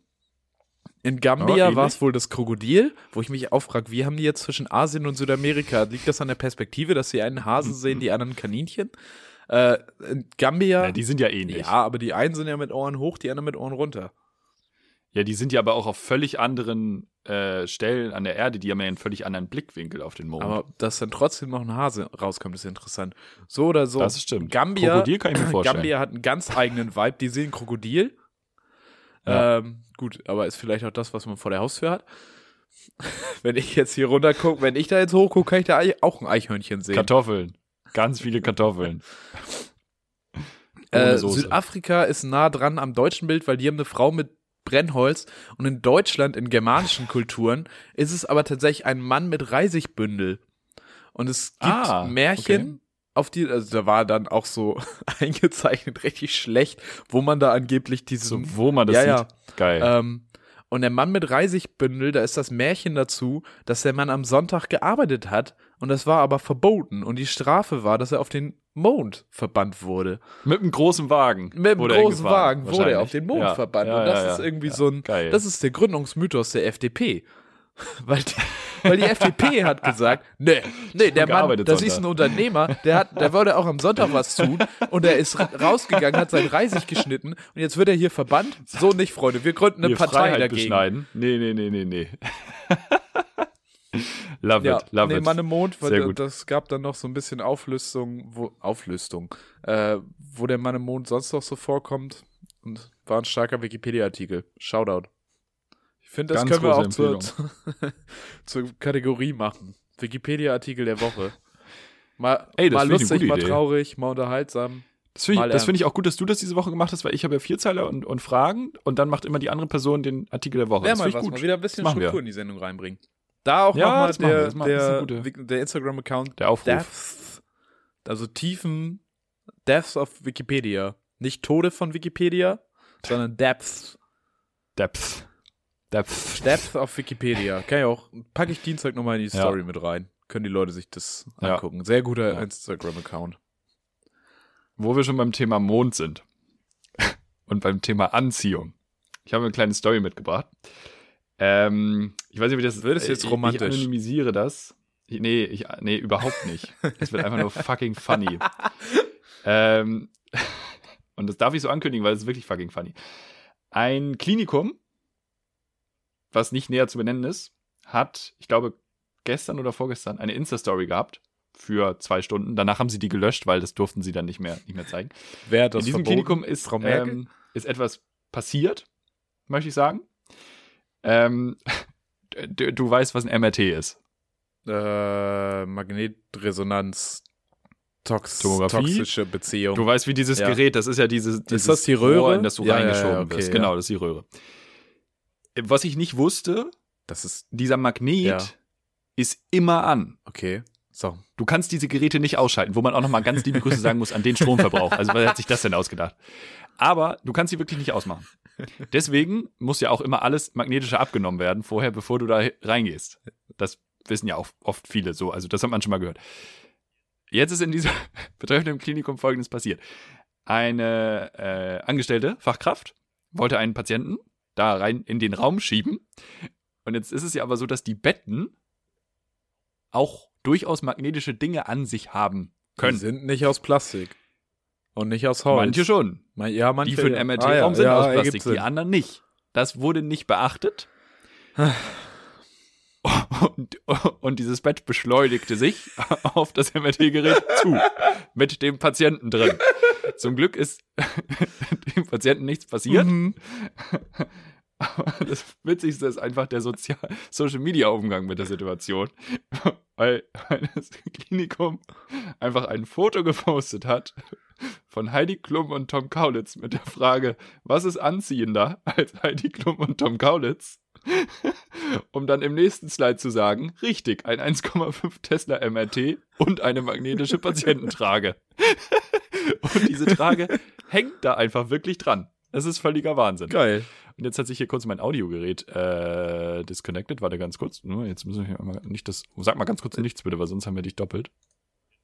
In Gambia oh, war es wohl das Krokodil, wo ich mich auch frage, wie haben die jetzt zwischen Asien und Südamerika? Liegt das an der Perspektive, dass sie einen Hasen sehen, die anderen Kaninchen? Äh, in Gambia. Ja, die sind ja ähnlich. Ja, aber die einen sind ja mit Ohren hoch, die anderen mit Ohren runter. Ja, die sind ja aber auch auf völlig anderen äh, Stellen an der Erde, die haben ja einen völlig anderen Blickwinkel auf den Mond. Aber dass dann trotzdem noch ein Hase rauskommt, ist interessant. So oder so. Das stimmt. Gambia, Krokodil kann ich mir vorstellen. Gambia hat einen ganz eigenen Vibe. Die sehen Krokodil ja. Ähm, gut, aber ist vielleicht auch das, was man vor der Haustür hat. wenn ich jetzt hier runter gucke, wenn ich da jetzt hochgucke, kann ich da auch ein Eichhörnchen sehen. Kartoffeln. Ganz viele Kartoffeln. Äh, Südafrika ist nah dran am deutschen Bild, weil die haben eine Frau mit Brennholz und in Deutschland, in germanischen Kulturen, ist es aber tatsächlich ein Mann mit Reisigbündel. Und es gibt ah, Märchen, okay auf die, also da war dann auch so eingezeichnet richtig schlecht, wo man da angeblich diesen, so, wo man das ja, sieht. Ja, Geil. Ähm, und der Mann mit Reisigbündel, da ist das Märchen dazu, dass der Mann am Sonntag gearbeitet hat und das war aber verboten und die Strafe war, dass er auf den Mond verbannt wurde. Mit einem großen Wagen. Mit einem großen Wagen wurde er auf den Mond ja. verbannt ja, und das ist irgendwie so ein, Geil. das ist der Gründungsmythos der FDP. Weil die, weil die FDP hat gesagt, nee, nee, der Mann, das ist ein Unternehmer, der hat, der wollte auch am Sonntag was tun und er ist rausgegangen, hat sein Reisig geschnitten und jetzt wird er hier verbannt. So nicht, Freunde, wir gründen eine wir Partei Freiheit dagegen. Beschneiden. Nee, nee, nee, nee, nee. Love ja, it, love nee, it. Mann im Mond, Sehr weil gut. das gab dann noch so ein bisschen Auflösung, wo, Auflösung, äh, wo der Mann im Mond sonst noch so vorkommt. Und war ein starker Wikipedia-Artikel. Shoutout. Ich finde, das Ganz können wir auch zur, zur Kategorie machen. Wikipedia-Artikel der Woche. Mal, Ey, das mal lustig, mal Idee. traurig, mal unterhaltsam. Das finde ich, find ich auch gut, dass du das diese Woche gemacht hast, weil ich habe ja Vierzeiler und, und Fragen und dann macht immer die andere Person den Artikel der Woche. Wäre das mal was, gut. mal wieder ein bisschen machen wir. Struktur in die Sendung reinbringen. Da auch Ja, nochmal der, der, der Instagram-Account Der Aufruf. Deaths, also Tiefen, Deaths of Wikipedia. Nicht Tode von Wikipedia, sondern Depths. Depth. Depth. Depth of Wikipedia. Kann ich auch, packe ich Dienstag nochmal in die Ja. Story mit rein. Können die Leute sich das Ja. angucken. Sehr guter Ja. Instagram-Account. Wo wir schon beim Thema Mond sind und beim Thema Anziehung. Ich habe eine kleine Story mitgebracht. Ähm, ich weiß nicht, wie das Wird es jetzt ich, romantisch? Ich anonymisiere das. Ich, nee, ich, nee, überhaupt nicht. Es wird einfach nur fucking funny. ähm, und das darf ich so ankündigen, weil es ist wirklich fucking funny. Ein Klinikum, was nicht näher zu benennen ist, hat, ich glaube, gestern oder vorgestern eine Insta-Story gehabt für zwei Stunden. Danach haben sie die gelöscht, weil das durften sie dann nicht mehr, nicht mehr zeigen. Wer das In diesem verboten? Klinikum ist, Frau Merkel? ähm, ist etwas passiert, möchte ich sagen. Ähm, du, du weißt, was ein MRT ist. äh, Magnetresonanz, Tox Tomographie? toxische Beziehung. Du weißt, wie dieses Ja. Gerät, das ist ja diese, dieses das die Röhre? Rohr, in das du Ja, reingeschoben ja, okay, wirst. ja. Genau, das ist die Röhre. Was ich nicht wusste, das ist, dieser Magnet Ja. ist immer an. okay. So. Du kannst diese Geräte nicht ausschalten, wo man auch nochmal ganz liebe Grüße sagen muss an den Stromverbrauch. Also wer hat sich das denn ausgedacht? Aber du kannst sie wirklich nicht ausmachen. Deswegen muss ja auch immer alles magnetische abgenommen werden, vorher, bevor du da reingehst. Das wissen ja auch oft viele so. Also das hat man schon mal gehört. Jetzt ist in diesem betreffenden Klinikum Folgendes passiert. Eine äh, angestellte Fachkraft wollte einen Patienten da rein in den Raum schieben. Und jetzt ist es ja aber so, dass die Betten auch durchaus magnetische Dinge an sich haben Die können. sind nicht aus Plastik. Und nicht aus Holz. Manche schon. Ja, manche Die für den. MRT-Raum Ah, ja, sind ja, aus Plastik, die anderen nicht. Das wurde nicht beachtet. Und, und dieses Bett beschleunigte sich auf das MRT-Gerät zu, mit dem Patienten drin. Zum Glück ist dem Patienten nichts passiert. Mhm. Aber das Witzigste ist einfach der Sozial Social-Media-Umgang mit der Situation. Weil, weil das Klinikum einfach ein Foto gepostet hat von Heidi Klum und Tom Kaulitz mit der Frage, was ist anziehender als Heidi Klum und Tom Kaulitz? um dann im nächsten Slide zu sagen, richtig, ein 1,5 Tesla MRT und eine magnetische Patiententrage. und diese Trage hängt da einfach wirklich dran. Das ist völliger Wahnsinn. Geil. Und jetzt hat sich hier kurz mein Audiogerät äh, disconnected. Warte ganz kurz. Nur jetzt müssen wir hier mal nicht das. Sag mal ganz kurz nichts bitte, weil sonst haben wir dich doppelt.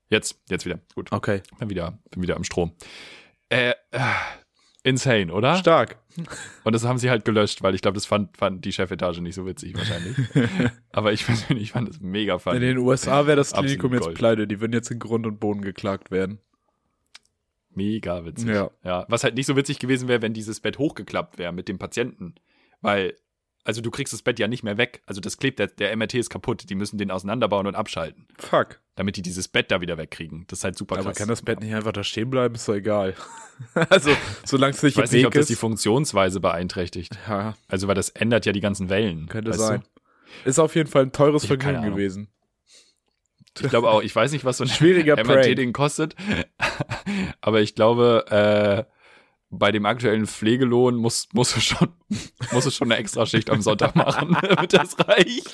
Jetzt, jetzt wieder. Gut. Okay. Bin wieder, bin wieder am Strom. Äh, äh, insane, oder? Stark. Und das haben sie halt gelöscht, weil ich glaube, das fand, fand die Chefetage nicht so witzig wahrscheinlich. Aber ich persönlich fand das mega In funny. den USA wäre das Klinikum jetzt pleite. Die würden jetzt in Grund und Boden geklagt werden. Mega witzig. Ja. ja. Was halt nicht so witzig gewesen wäre, wenn dieses Bett hochgeklappt wäre mit dem Patienten. Weil, also du kriegst das Bett ja nicht mehr weg. Also das klebt, der, der MRT ist kaputt. Die müssen den auseinanderbauen und abschalten. Fuck. Damit die dieses Bett da wieder wegkriegen. Das ist halt super krass. Aber kann das Bett nicht einfach da stehen bleiben? Ist doch egal. also, solange es nicht ich weiß nicht, ob das die. Funktionsweise beeinträchtigt. Ja, Also, weil das ändert ja die ganzen Wellen. könnte sein. Ist auf jeden Fall ein teures Vergnügen gewesen. Du? Ich glaube auch, ich weiß nicht, was so ein Schwieriger. MRT-Ding kostet. Aber ich glaube, äh, bei dem aktuellen Pflegelohn muss, muss, es schon, muss es schon eine Extraschicht am Sonntag machen, damit das reicht.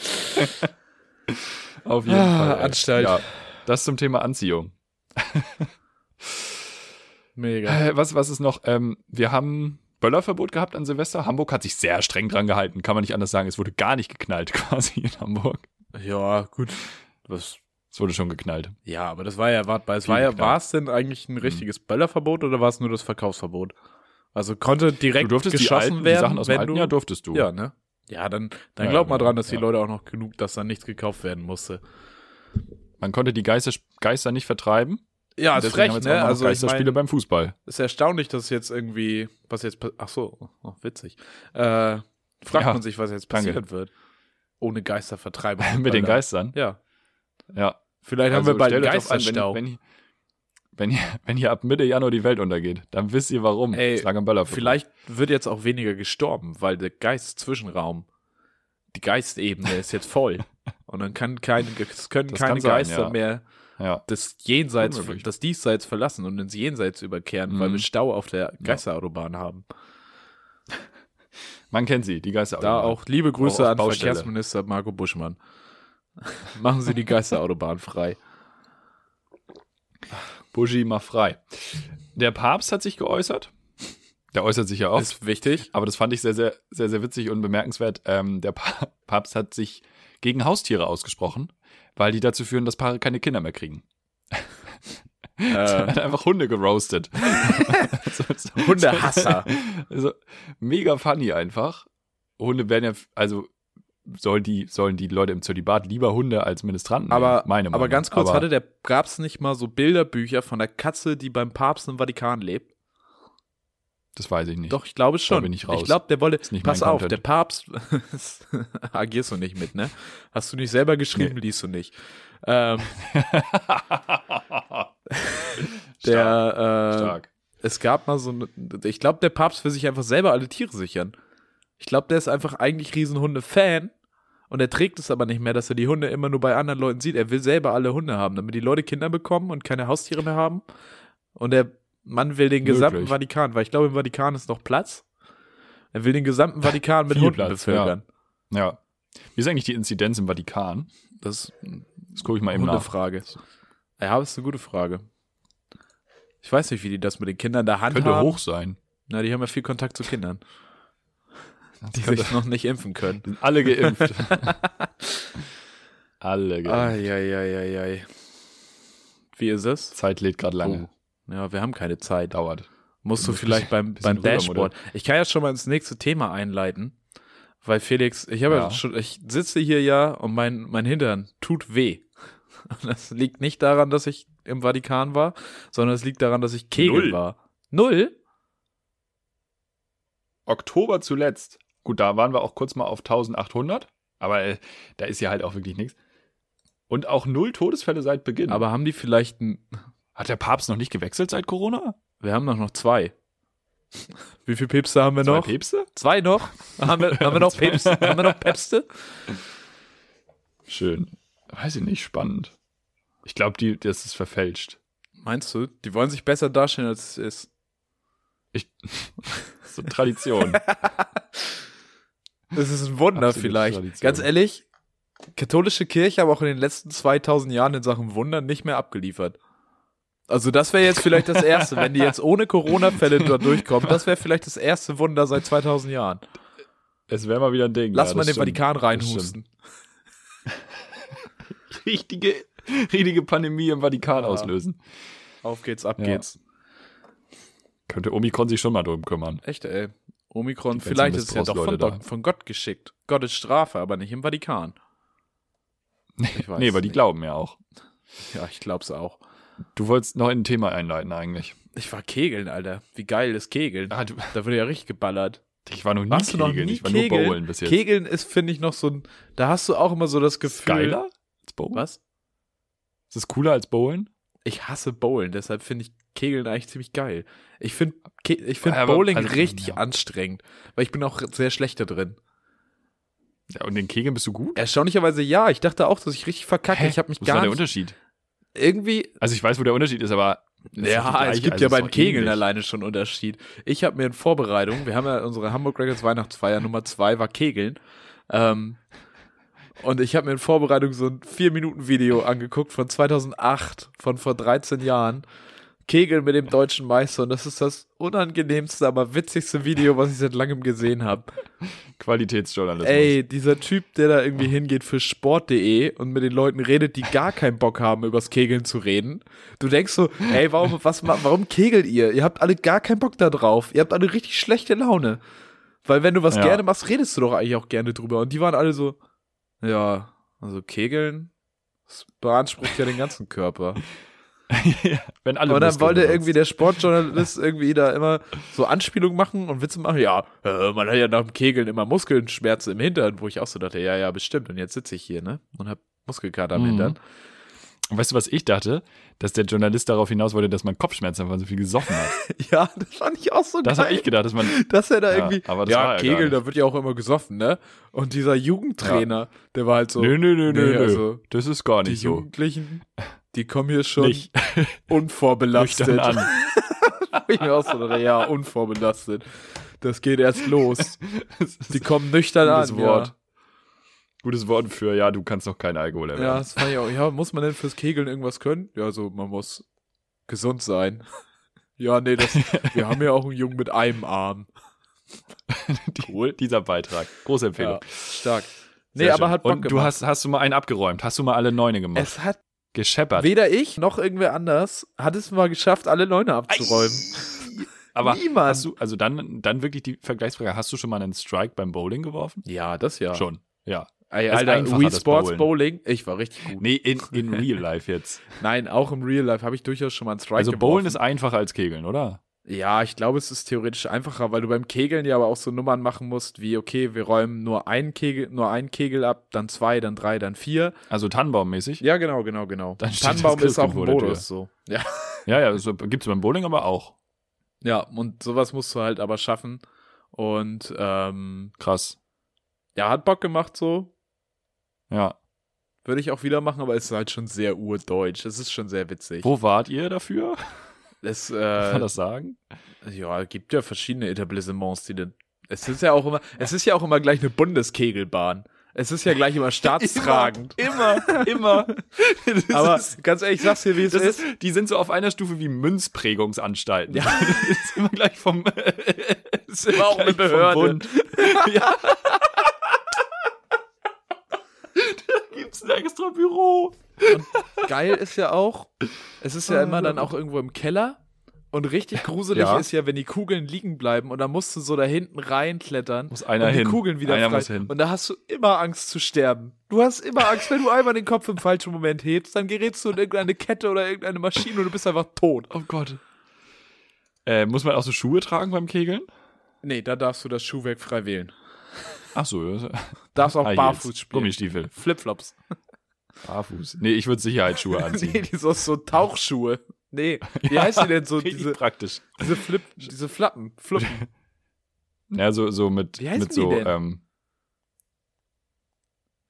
Auf jeden Ah, Fall. ey. Anstalt. Ja, das zum Thema Anziehung. Mega. Äh, was, was ist noch? Ähm, wir haben Böllerverbot gehabt an Silvester. Hamburg hat sich sehr streng dran gehalten, kann man nicht anders sagen. Es wurde gar nicht geknallt quasi in Hamburg. Ja, gut. Was, Es wurde schon geknallt. ja, aber das war ja erwartbar. Es war ja, war es denn eigentlich ein richtiges Böllerverbot oder war es nur das Verkaufsverbot? Also konnte direkt die, geschossen alten, die werden, Sachen aus dem alten du, Jahr durftest du. Ja, ne? Ja, dann, dann Ja, glaub mal genau, dran, dass die ja. Leute auch noch genug, dass da nichts gekauft werden musste. Man konnte die Geister, Geister nicht vertreiben. Ja, Und ist frech, ne? Also ich Geisterspiele mein, beim Fußball. ist erstaunlich, dass jetzt irgendwie, was jetzt, ach so, oh, witzig. Äh, fragt Ja, man sich, was jetzt danke. passieren wird. ohne Geistervertreibung. Mit den Geistern? Ja. Ja. Vielleicht also haben wir bald einen Geisterstau. An, wenn, wenn, wenn, wenn hier ab Mitte Januar die Welt untergeht, dann wisst ihr warum. Ey, vielleicht wird jetzt auch weniger gestorben, weil der Geist-Zwischenraum, die Geistebene ist jetzt voll. Und dann kann keine, es können das keine Geister sein, ja. mehr ja. das Jenseits, das Diesseits verlassen und ins Jenseits überkehren, mhm. weil wir Stau auf der Geisterautobahn ja. haben. Man kennt sie, die Geisterautobahn. Da auch liebe Grüße an Baustelle. Verkehrsminister Marco Buschmann. Machen Sie die Geisterautobahn frei. Buschi, mach frei. Der Papst hat sich geäußert. Der äußert sich ja oft. Ist wichtig. Aber das fand ich sehr, sehr, sehr, sehr witzig und bemerkenswert. Ähm, der Papst hat sich gegen Haustiere ausgesprochen, weil die dazu führen, dass Paare keine Kinder mehr kriegen. Äh. Er hat einfach Hunde geroastet. so, so, Hundehasser. Also, mega funny einfach. Hunde werden ja, also sollen die, sollen die Leute im Zölibat lieber Hunde als Ministranten aber, nehmen, meine Meinung. Aber ganz kurz, aber, hatte der, gab's nicht mal so Bilderbücher von der Katze, die beim Papst im Vatikan lebt? Das weiß ich nicht. Doch, ich glaube schon. Da bin ich raus. Ich glaube, der wollte. Pass auf, Content. der Papst. agierst du nicht mit, ne? Hast du nicht selber geschrieben, nee. liest du nicht. Ähm, der. Äh, Stark. Es gab mal so. eine. Ich glaube, der Papst will sich einfach selber alle Tiere sichern. Ich glaube, der ist einfach eigentlich Riesenhunde-Fan und er trägt es aber nicht mehr, dass er die Hunde immer nur bei anderen Leuten sieht. Er will selber alle Hunde haben, damit die Leute Kinder bekommen und keine Haustiere mehr haben. Und der Mann will den gesamten Möglich. Vatikan, weil ich glaube, im Vatikan ist noch Platz. Er will den gesamten Vatikan mit Hunden Platz, bevölkern. Ja. ja. Wie ist eigentlich die Inzidenz im Vatikan? Das, das gucke ich mal eben gute nach. Frage. Ja, das ist eine gute Frage. Ich weiß nicht, wie die das mit den Kindern in der Hand Könnte haben. Könnte hoch sein. Na, die haben ja viel Kontakt zu Kindern. Die sich noch nicht impfen können. Sind alle geimpft. alle geimpft. Eieieiei. Wie ist es? Zeit lädt gerade lange. Oh. Ja, wir haben keine Zeit. Dauert. Musst du vielleicht beim, beim Dashboard. Ich kann jetzt schon mal ins nächste Thema einleiten. Weil Felix, ich habe ja. ja schon, ich sitze hier ja und mein, mein Hintern tut weh. Das liegt nicht daran, dass ich im Vatikan war, sondern es liegt daran, dass ich Kegel Null. war. Null? Oktober zuletzt. Gut, da waren wir auch kurz mal auf 1800, aber äh, da ist ja halt auch wirklich nichts. Und auch null Todesfälle seit Beginn. Aber haben die vielleicht ein. Hat der Papst noch nicht gewechselt seit Corona? Wir haben doch noch zwei. Wie viele Päpste haben wir noch? Zwei Päpste? Zwei noch? Haben wir, haben wir noch Päpste? haben wir noch Päpste? Schön. Weiß ich nicht, spannend. Ich glaube, das ist verfälscht. Meinst du? Die wollen sich besser darstellen, als es ist. Ich, so Tradition. Das ist ein Wunder Absolute vielleicht. Tradition. Ganz ehrlich, katholische Kirche aber auch in den letzten 2000 Jahren in Sachen Wunder nicht mehr abgeliefert. Also das wäre jetzt vielleicht das erste, wenn die jetzt ohne Corona-Fälle da durchkommen, das wäre vielleicht das erste Wunder seit 2000 Jahren. Es wäre mal wieder ein Ding. Lass ja, mal den stimmt. Vatikan reinhusten. richtige, richtige Pandemie im Vatikan ja. auslösen. Auf geht's, ab ja. geht's. Könnte Omikron sich schon mal drum kümmern. Echt, ey. Omikron, vielleicht ist es ja doch von, von, Gott geschickt. Gottes Strafe, aber nicht im Vatikan. Ich nee, weil die glauben ja auch. Ja, ich glaub's auch. Du wolltest noch in ein Thema einleiten eigentlich. Ich war Kegeln, Alter. Wie geil ist Kegeln? Ah, da wurde ja richtig geballert. Ich war noch nie Warst Kegeln, noch nie ich war Kegeln? nur Bowlen bis jetzt. Kegeln ist, finde ich, noch so ein, da hast du auch immer so das Gefühl. Ist geiler als Bowlen? Was? Ist das cooler als Bowlen? Ich hasse Bowlen, deshalb finde ich Kegeln eigentlich ziemlich geil. Ich finde ich find Bowling also, richtig ja. anstrengend, weil ich bin auch sehr schlecht da drin. Ja, und den Kegeln bist du gut? Erstaunlicherweise ja. Ich dachte auch, dass ich richtig verkacke. Hä? Ich habe mich Was gar war der Unterschied? Irgendwie. Also ich weiß, wo der Unterschied ist, aber ja, es gibt also ja beim Kegeln ähnlich. alleine schon Unterschied. Ich habe mir in Vorbereitung, wir haben ja unsere Hamburg Records Weihnachtsfeier Nummer zwei war Kegeln. Ähm, und ich habe mir in Vorbereitung so ein 4-Minuten-Video angeguckt von 2008, von vor 13 Jahren. Kegeln mit dem deutschen Meister und das ist das unangenehmste, aber witzigste Video, was ich seit langem gesehen habe. Qualitätsjournalismus. Ey, dieser Typ, der da irgendwie hingeht für sport.de und mit den Leuten redet, die gar keinen Bock haben, übers Kegeln zu reden. Du denkst so, ey, warum, was, warum kegelt ihr? Ihr habt alle gar keinen Bock da drauf. Ihr habt alle richtig schlechte Laune. Weil wenn du was ja. gerne machst, redest du doch eigentlich auch gerne drüber. Und die waren alle so, ja, also Kegeln, das beansprucht ja den ganzen Körper. wenn alle Und dann wollte irgendwie der Sportjournalist irgendwie da immer so Anspielungen machen und Witze machen. Ja, äh, man hat ja nach dem Kegeln immer Muskelschmerzen im Hintern, wo ich auch so dachte, ja, ja, bestimmt. Und jetzt sitze ich hier, ne? Und hab Muskelkater am mhm. Hintern. Und weißt du, was ich dachte? Dass der Journalist darauf hinaus wollte, dass man Kopfschmerzen hat, weil man so viel gesoffen hat. ja, das fand ich auch so das geil. Das habe ich gedacht, dass man. Dass er da ja, irgendwie. Aber das ja, war Kegel, da wird ja auch immer gesoffen, ne? Und dieser Jugendtrainer, ja. der war halt so. Nö, nö, nö, nee, nö, also, Das ist gar nicht die so. Die Jugendlichen, die kommen hier schon nicht. unvorbelastet an. ich mir auch so, ja, unvorbelastet. Das geht erst los. die kommen nüchtern an. Wort. Ja gutes Wort für, ja, du kannst noch keinen Alkohol erwerben. Ja, das fand ich auch. Ja, muss man denn fürs Kegeln irgendwas können? Ja, so, man muss gesund sein. ja, nee, das, wir haben ja auch einen Jungen mit einem Arm. cool. Dieser Beitrag. Große Empfehlung. Ja, stark. Nee, Sehr aber schön. hat Bock Und du hast, hast du mal einen abgeräumt? Hast du mal alle Neune gemacht? Es hat gescheppert. Weder ich noch irgendwer anders hat es mal geschafft, alle Neune abzuräumen. Aber Niemand. hast du, also dann, dann wirklich die Vergleichsfrage, hast du schon mal einen Strike beim Bowling geworfen? Ja, das ja. Schon, ja. Ey, Alter, Wii Sports Bowling. Bowling. Ich war richtig gut. Nee, in, in Real Life jetzt. Nein, auch im Real Life habe ich durchaus schon mal einen Strike Also Bowlen ist einfacher als Kegeln, oder? Ja, ich glaube, es ist theoretisch einfacher, weil du beim Kegeln ja aber auch so Nummern machen musst, wie, okay, wir räumen nur einen Kegel, nur einen Kegel ab, dann zwei, dann drei, dann vier. Also Tannenbaum-mäßig? Ja, genau, genau, genau. Dann Tannenbaum ist auch ein Modus, so. Ja. Ja, ja, so gibt's beim Bowling aber auch. Ja, und sowas musst du halt aber schaffen. Und, ähm. Krass. Ja, hat Bock gemacht so. Ja. Würde ich auch wieder machen, aber es ist halt schon sehr urdeutsch. Es ist schon sehr witzig. Wo wart ihr dafür? Es, äh, Kann man das sagen? Ja, gibt ja verschiedene Etablissements, die denn. Es ist ja auch immer, es ist ja auch immer gleich eine Bundeskegelbahn. Es ist ja gleich immer staatstragend. Immer, immer. immer. Aber ganz ehrlich, ich sag's dir, wie es ist. ist. Die sind so auf einer Stufe wie Münzprägungsanstalten. Ja. Das ist immer gleich vom. ist immer auch eine Behörde. ja. Gibt's ein extra Büro. Und geil ist ja auch, es ist ja immer dann auch irgendwo im Keller. Und richtig gruselig ja. ist ja, wenn die Kugeln liegen bleiben und dann musst du so da hinten reinklettern. Muss einer und die hin. Kugeln wieder einer frei. Muss hin. Und da hast du immer Angst zu sterben. Du hast immer Angst, wenn du einmal den Kopf im falschen Moment hebst, dann gerätst du in irgendeine Kette oder irgendeine Maschine und du bist einfach tot. Oh Gott. Äh, muss man auch so Schuhe tragen beim Kegeln? Nee, da darfst du das Schuhwerk frei wählen. Ach so. Darfst auch barfuß spielen. Gummistiefel. Flipflops. Barfuß. Nee, ich würde Sicherheitsschuhe anziehen. nee, die so, so Tauchschuhe. Nee, wie ja, heißt die denn so? Diese, praktisch. Diese Flip, diese Flappen, Fluppen. Ja, so, so mit, mit so, ähm,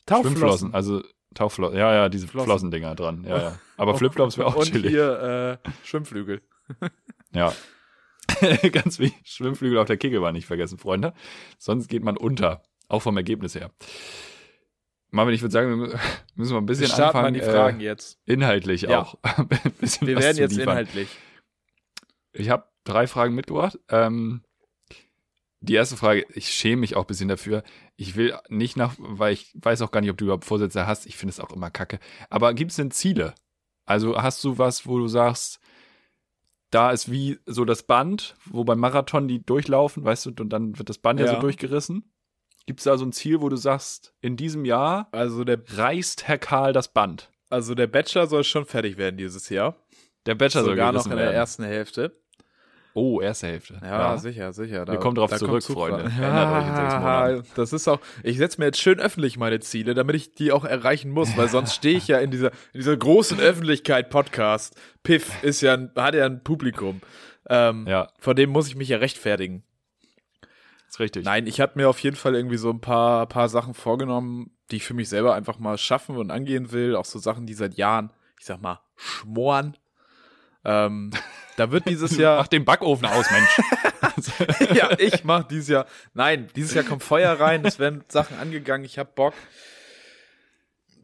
Tauchflossen. also Tauchflossen. Ja, ja, diese Flossen. Flossendinger dran. Ja, ja. Aber Flipflops wäre auch Und chillig. hier, äh, Schwimmflügel. ja. Ganz wie Schwimmflügel auf der Kegelbahn nicht vergessen, Freunde. Sonst geht man unter. Auch vom Ergebnis her. Marvin, ich würde sagen, wir müssen mal ein bisschen wir anfangen. die Fragen äh, jetzt. Inhaltlich ja. auch. wir werden jetzt liefern. inhaltlich. Ich habe drei Fragen mitgebracht. Ähm, die erste Frage, ich schäme mich auch ein bisschen dafür. Ich will nicht nach, weil ich weiß auch gar nicht, ob du überhaupt Vorsätze hast. Ich finde es auch immer kacke. Aber gibt es denn Ziele? Also hast du was, wo du sagst, da ist wie so das Band, wo beim Marathon die durchlaufen, weißt du, und dann wird das Band ja, ja so durchgerissen. Gibt es da so ein Ziel, wo du sagst, in diesem Jahr also der, reißt Herr Karl das Band? Also der Bachelor soll schon fertig werden dieses Jahr. Der Bachelor soll sogar noch in der ersten Hälfte. Oh, erste Hälfte. Ja, ja. sicher, sicher. Da, Wir kommen drauf zurück, Freunde. Ja, euch in sechs Monaten. Das ist auch, ich setze mir jetzt schön öffentlich meine Ziele, damit ich die auch erreichen muss, weil sonst stehe ich ja in dieser, in dieser großen Öffentlichkeit Podcast. Piff ist ja, hat ja ein Publikum. Ähm, ja. Vor dem muss ich mich ja rechtfertigen ist richtig. Nein, ich habe mir auf jeden Fall irgendwie so ein paar, paar Sachen vorgenommen, die ich für mich selber einfach mal schaffen und angehen will. Auch so Sachen, die seit Jahren, ich sag mal, schmoren. Ähm, da wird dieses Jahr. Mach den Backofen aus, Mensch. ja, ich mach dieses Jahr. Nein, dieses Jahr kommt Feuer rein, es werden Sachen angegangen, ich hab Bock.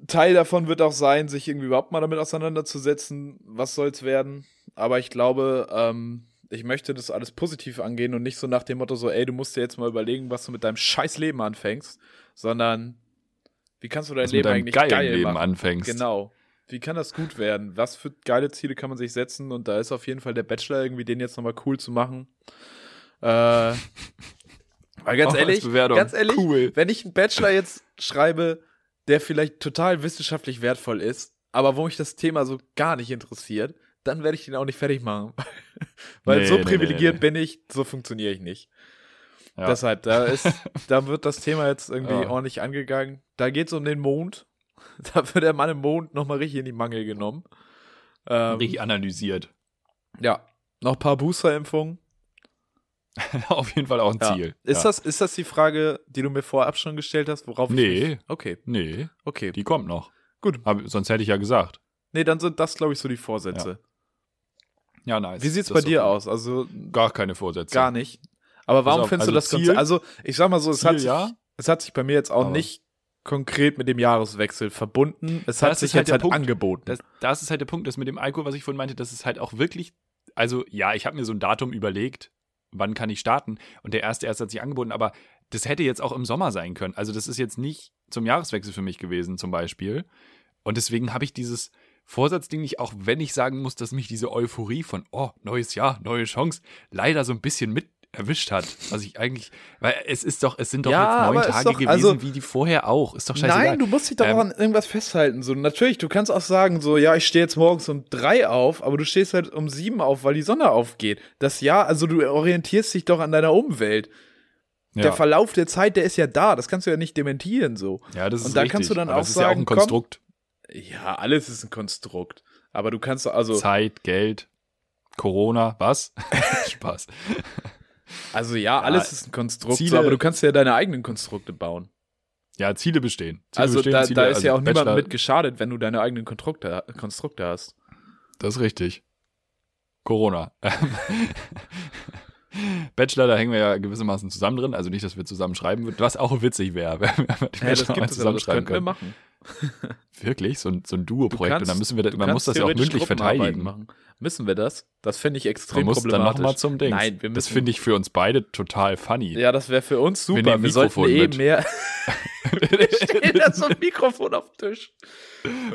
Teil davon wird auch sein, sich irgendwie überhaupt mal damit auseinanderzusetzen, was soll's werden. Aber ich glaube, ähm, ich möchte das alles positiv angehen und nicht so nach dem Motto so, ey, du musst dir jetzt mal überlegen, was du mit deinem scheiß Leben anfängst, sondern wie kannst du dein was Leben eigentlich geil Leben machen? anfängst. Genau. Wie kann das gut werden? Was für geile Ziele kann man sich setzen? Und da ist auf jeden Fall der Bachelor irgendwie den jetzt nochmal cool zu machen. Äh, weil ganz ehrlich, ganz ehrlich, cool. wenn ich einen Bachelor jetzt schreibe, der vielleicht total wissenschaftlich wertvoll ist, aber wo mich das Thema so gar nicht interessiert, dann werde ich den auch nicht fertig machen. Weil nee, so nee, privilegiert nee, bin ich, so funktioniere ich nicht. Ja. Deshalb, da ist, da wird das Thema jetzt irgendwie ja. ordentlich angegangen. Da geht es um den Mond. Da wird der Mann im Mond nochmal richtig in die Mangel genommen. Ähm, richtig analysiert. Ja. Noch ein paar Boosterimpfungen. Auf jeden Fall auch ein ja. Ziel. Ist, das, ist das die Frage, die du mir vorab schon gestellt hast, worauf nee. ich Nee. Okay. Nee. Okay. Die kommt noch. Gut. Aber sonst hätte ich ja gesagt. Nee, dann sind das, glaube ich, so die Vorsätze. Ja, nice. Wie sieht's das bei dir okay. aus? Also gar keine Vorsätze. Gar nicht. Aber warum auf, findest also du das Ziel, Konzept? Also, ich sag mal so, es, Ziel, hat sich, ja? es hat sich bei mir jetzt auch Aber. nicht konkret mit dem Jahreswechsel verbunden. Es hat sich halt jetzt halt Punkt, angeboten. Das, das ist halt der Punkt, das mit dem Alkohol, was ich vorhin meinte, das ist halt auch wirklich, also ja, ich habe mir so ein Datum überlegt, wann kann ich starten? Und der erste erst hat sich angeboten, aber das hätte jetzt auch im Sommer sein können. Also das ist jetzt nicht zum Jahreswechsel für mich gewesen, zum Beispiel. Und deswegen habe ich dieses Vorsatzding nicht, auch wenn ich sagen muss, dass mich diese Euphorie von, oh, neues Jahr, neue Chance, leider so ein bisschen mit erwischt hat. Was ich eigentlich, weil es ist doch, es sind doch ja, jetzt neun Tage doch, gewesen, also, wie die vorher auch. Ist doch scheißegal. Nein, du musst dich doch ähm, an irgendwas festhalten. So, natürlich, du kannst auch sagen, so, ja, ich stehe jetzt morgens um drei auf, aber du stehst halt um sieben auf, weil die Sonne aufgeht. Das Jahr, also du orientierst dich doch an deiner Umwelt. Ja. Der Verlauf der Zeit, der ist ja da. Das kannst du ja nicht dementieren, so. Ja, das ist Und da richtig. kannst du dann aber auch sagen, ist ja auch ein Konstrukt. Komm, ja, alles ist ein Konstrukt. Aber du kannst also. Zeit, Geld, Corona, was? Spaß. Also ja, alles ja, ist ein Konstrukt, Ziele, aber du kannst ja deine eigenen Konstrukte bauen. Ja, Ziele bestehen. Ziele also bestehen, da, Ziele, da ist also ja auch Bachelor, niemand mit geschadet, wenn du deine eigenen Konstrukte, Konstrukte hast. Das ist richtig. Corona. Bachelor, da hängen wir ja gewissermaßen zusammen drin, also nicht, dass wir zusammen schreiben würden, was auch witzig wäre, wenn wir ja, das gibt es aber, das können wir machen. Wirklich? So ein, so ein Duo-Projekt und dann müssen wir, man muss das ja auch mündlich verteidigen. Machen. Müssen wir das? Das finde ich extrem man muss problematisch. dann nochmal zum Ding. Nein, wir müssen. Das finde ich für uns beide total funny. Ja, das wäre für uns super. Wir, wir sollten eh mehr. Steht da so ein Mikrofon auf dem Tisch.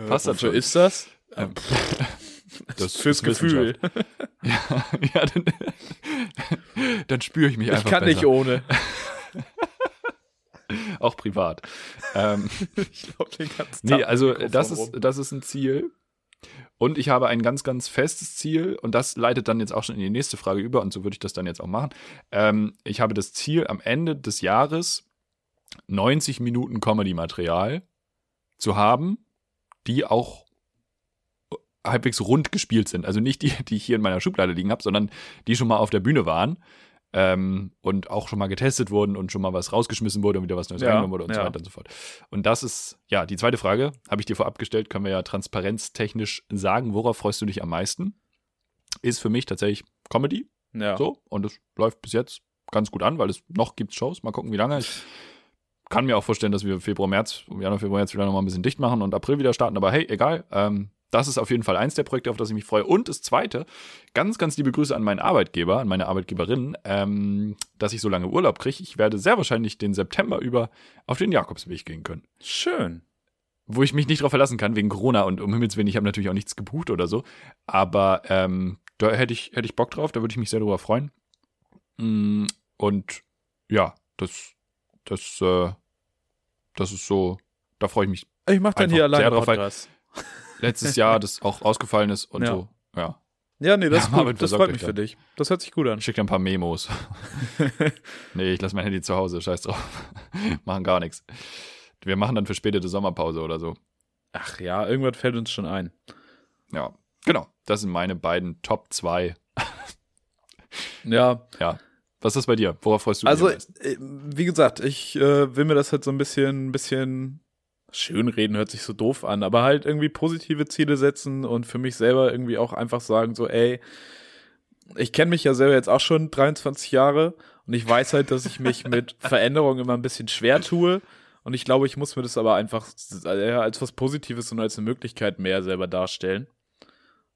Was dafür ist das? Ähm, das fürs Gefühl. ja, ja, dann, dann spüre ich mich einfach. Ich kann besser. nicht ohne. Auch privat. ähm, ich glaube, den ganzen Tag Nee, also das ist, das ist ein Ziel. Und ich habe ein ganz, ganz festes Ziel und das leitet dann jetzt auch schon in die nächste Frage über und so würde ich das dann jetzt auch machen. Ähm, ich habe das Ziel, am Ende des Jahres 90 Minuten Comedy-Material zu haben, die auch halbwegs rund gespielt sind. Also nicht die, die ich hier in meiner Schublade liegen habe, sondern die schon mal auf der Bühne waren ähm, und auch schon mal getestet wurden und schon mal was rausgeschmissen wurde und wieder was Neues ja, reingenommen wurde und ja. so weiter und so fort. Und das ist, ja, die zweite Frage, habe ich dir vorab gestellt, können wir ja transparenztechnisch sagen, worauf freust du dich am meisten? Ist für mich tatsächlich Comedy. Ja. So, und es läuft bis jetzt ganz gut an, weil es noch gibt Shows. Mal gucken, wie lange. Ich kann mir auch vorstellen, dass wir Februar, März, Januar, Februar, März wieder nochmal ein bisschen dicht machen und April wieder starten. Aber hey, egal. Ähm, das ist auf jeden Fall eins der Projekte, auf das ich mich freue. Und das zweite, ganz, ganz liebe Grüße an meinen Arbeitgeber, an meine Arbeitgeberin, ähm, dass ich so lange Urlaub kriege. Ich werde sehr wahrscheinlich den September über auf den Jakobsweg gehen können. Schön. Wo ich mich nicht drauf verlassen kann, wegen Corona und um Himmels Willen, ich habe natürlich auch nichts gebucht oder so. Aber ähm, da hätte ich, hätte ich Bock drauf, da würde ich mich sehr drüber freuen. Mm, und ja, das, das, äh, das ist so, da freue ich mich. Ich mache dann hier alleine drauf, Podcast letztes Jahr das auch ausgefallen ist und ja. so. Ja. Ja, nee, das, ja, das freut mich für dich. Das hört sich gut an. Schick dir ein paar Memos. nee, ich lasse mein Handy zu Hause, scheiß drauf. machen gar nichts. Wir machen dann für späte Sommerpause oder so. Ach ja, irgendwas fällt uns schon ein. Ja, genau. Das sind meine beiden Top 2. ja. Ja. Was ist das bei dir? Worauf freust du dich? Also, äh, wie gesagt, ich äh, will mir das halt so ein bisschen, bisschen Schönreden hört sich so doof an, aber halt irgendwie positive Ziele setzen und für mich selber irgendwie auch einfach sagen, so, ey, ich kenne mich ja selber jetzt auch schon 23 Jahre und ich weiß halt, dass ich mich mit Veränderungen immer ein bisschen schwer tue. Und ich glaube, ich muss mir das aber einfach als was Positives und als eine Möglichkeit mehr selber darstellen.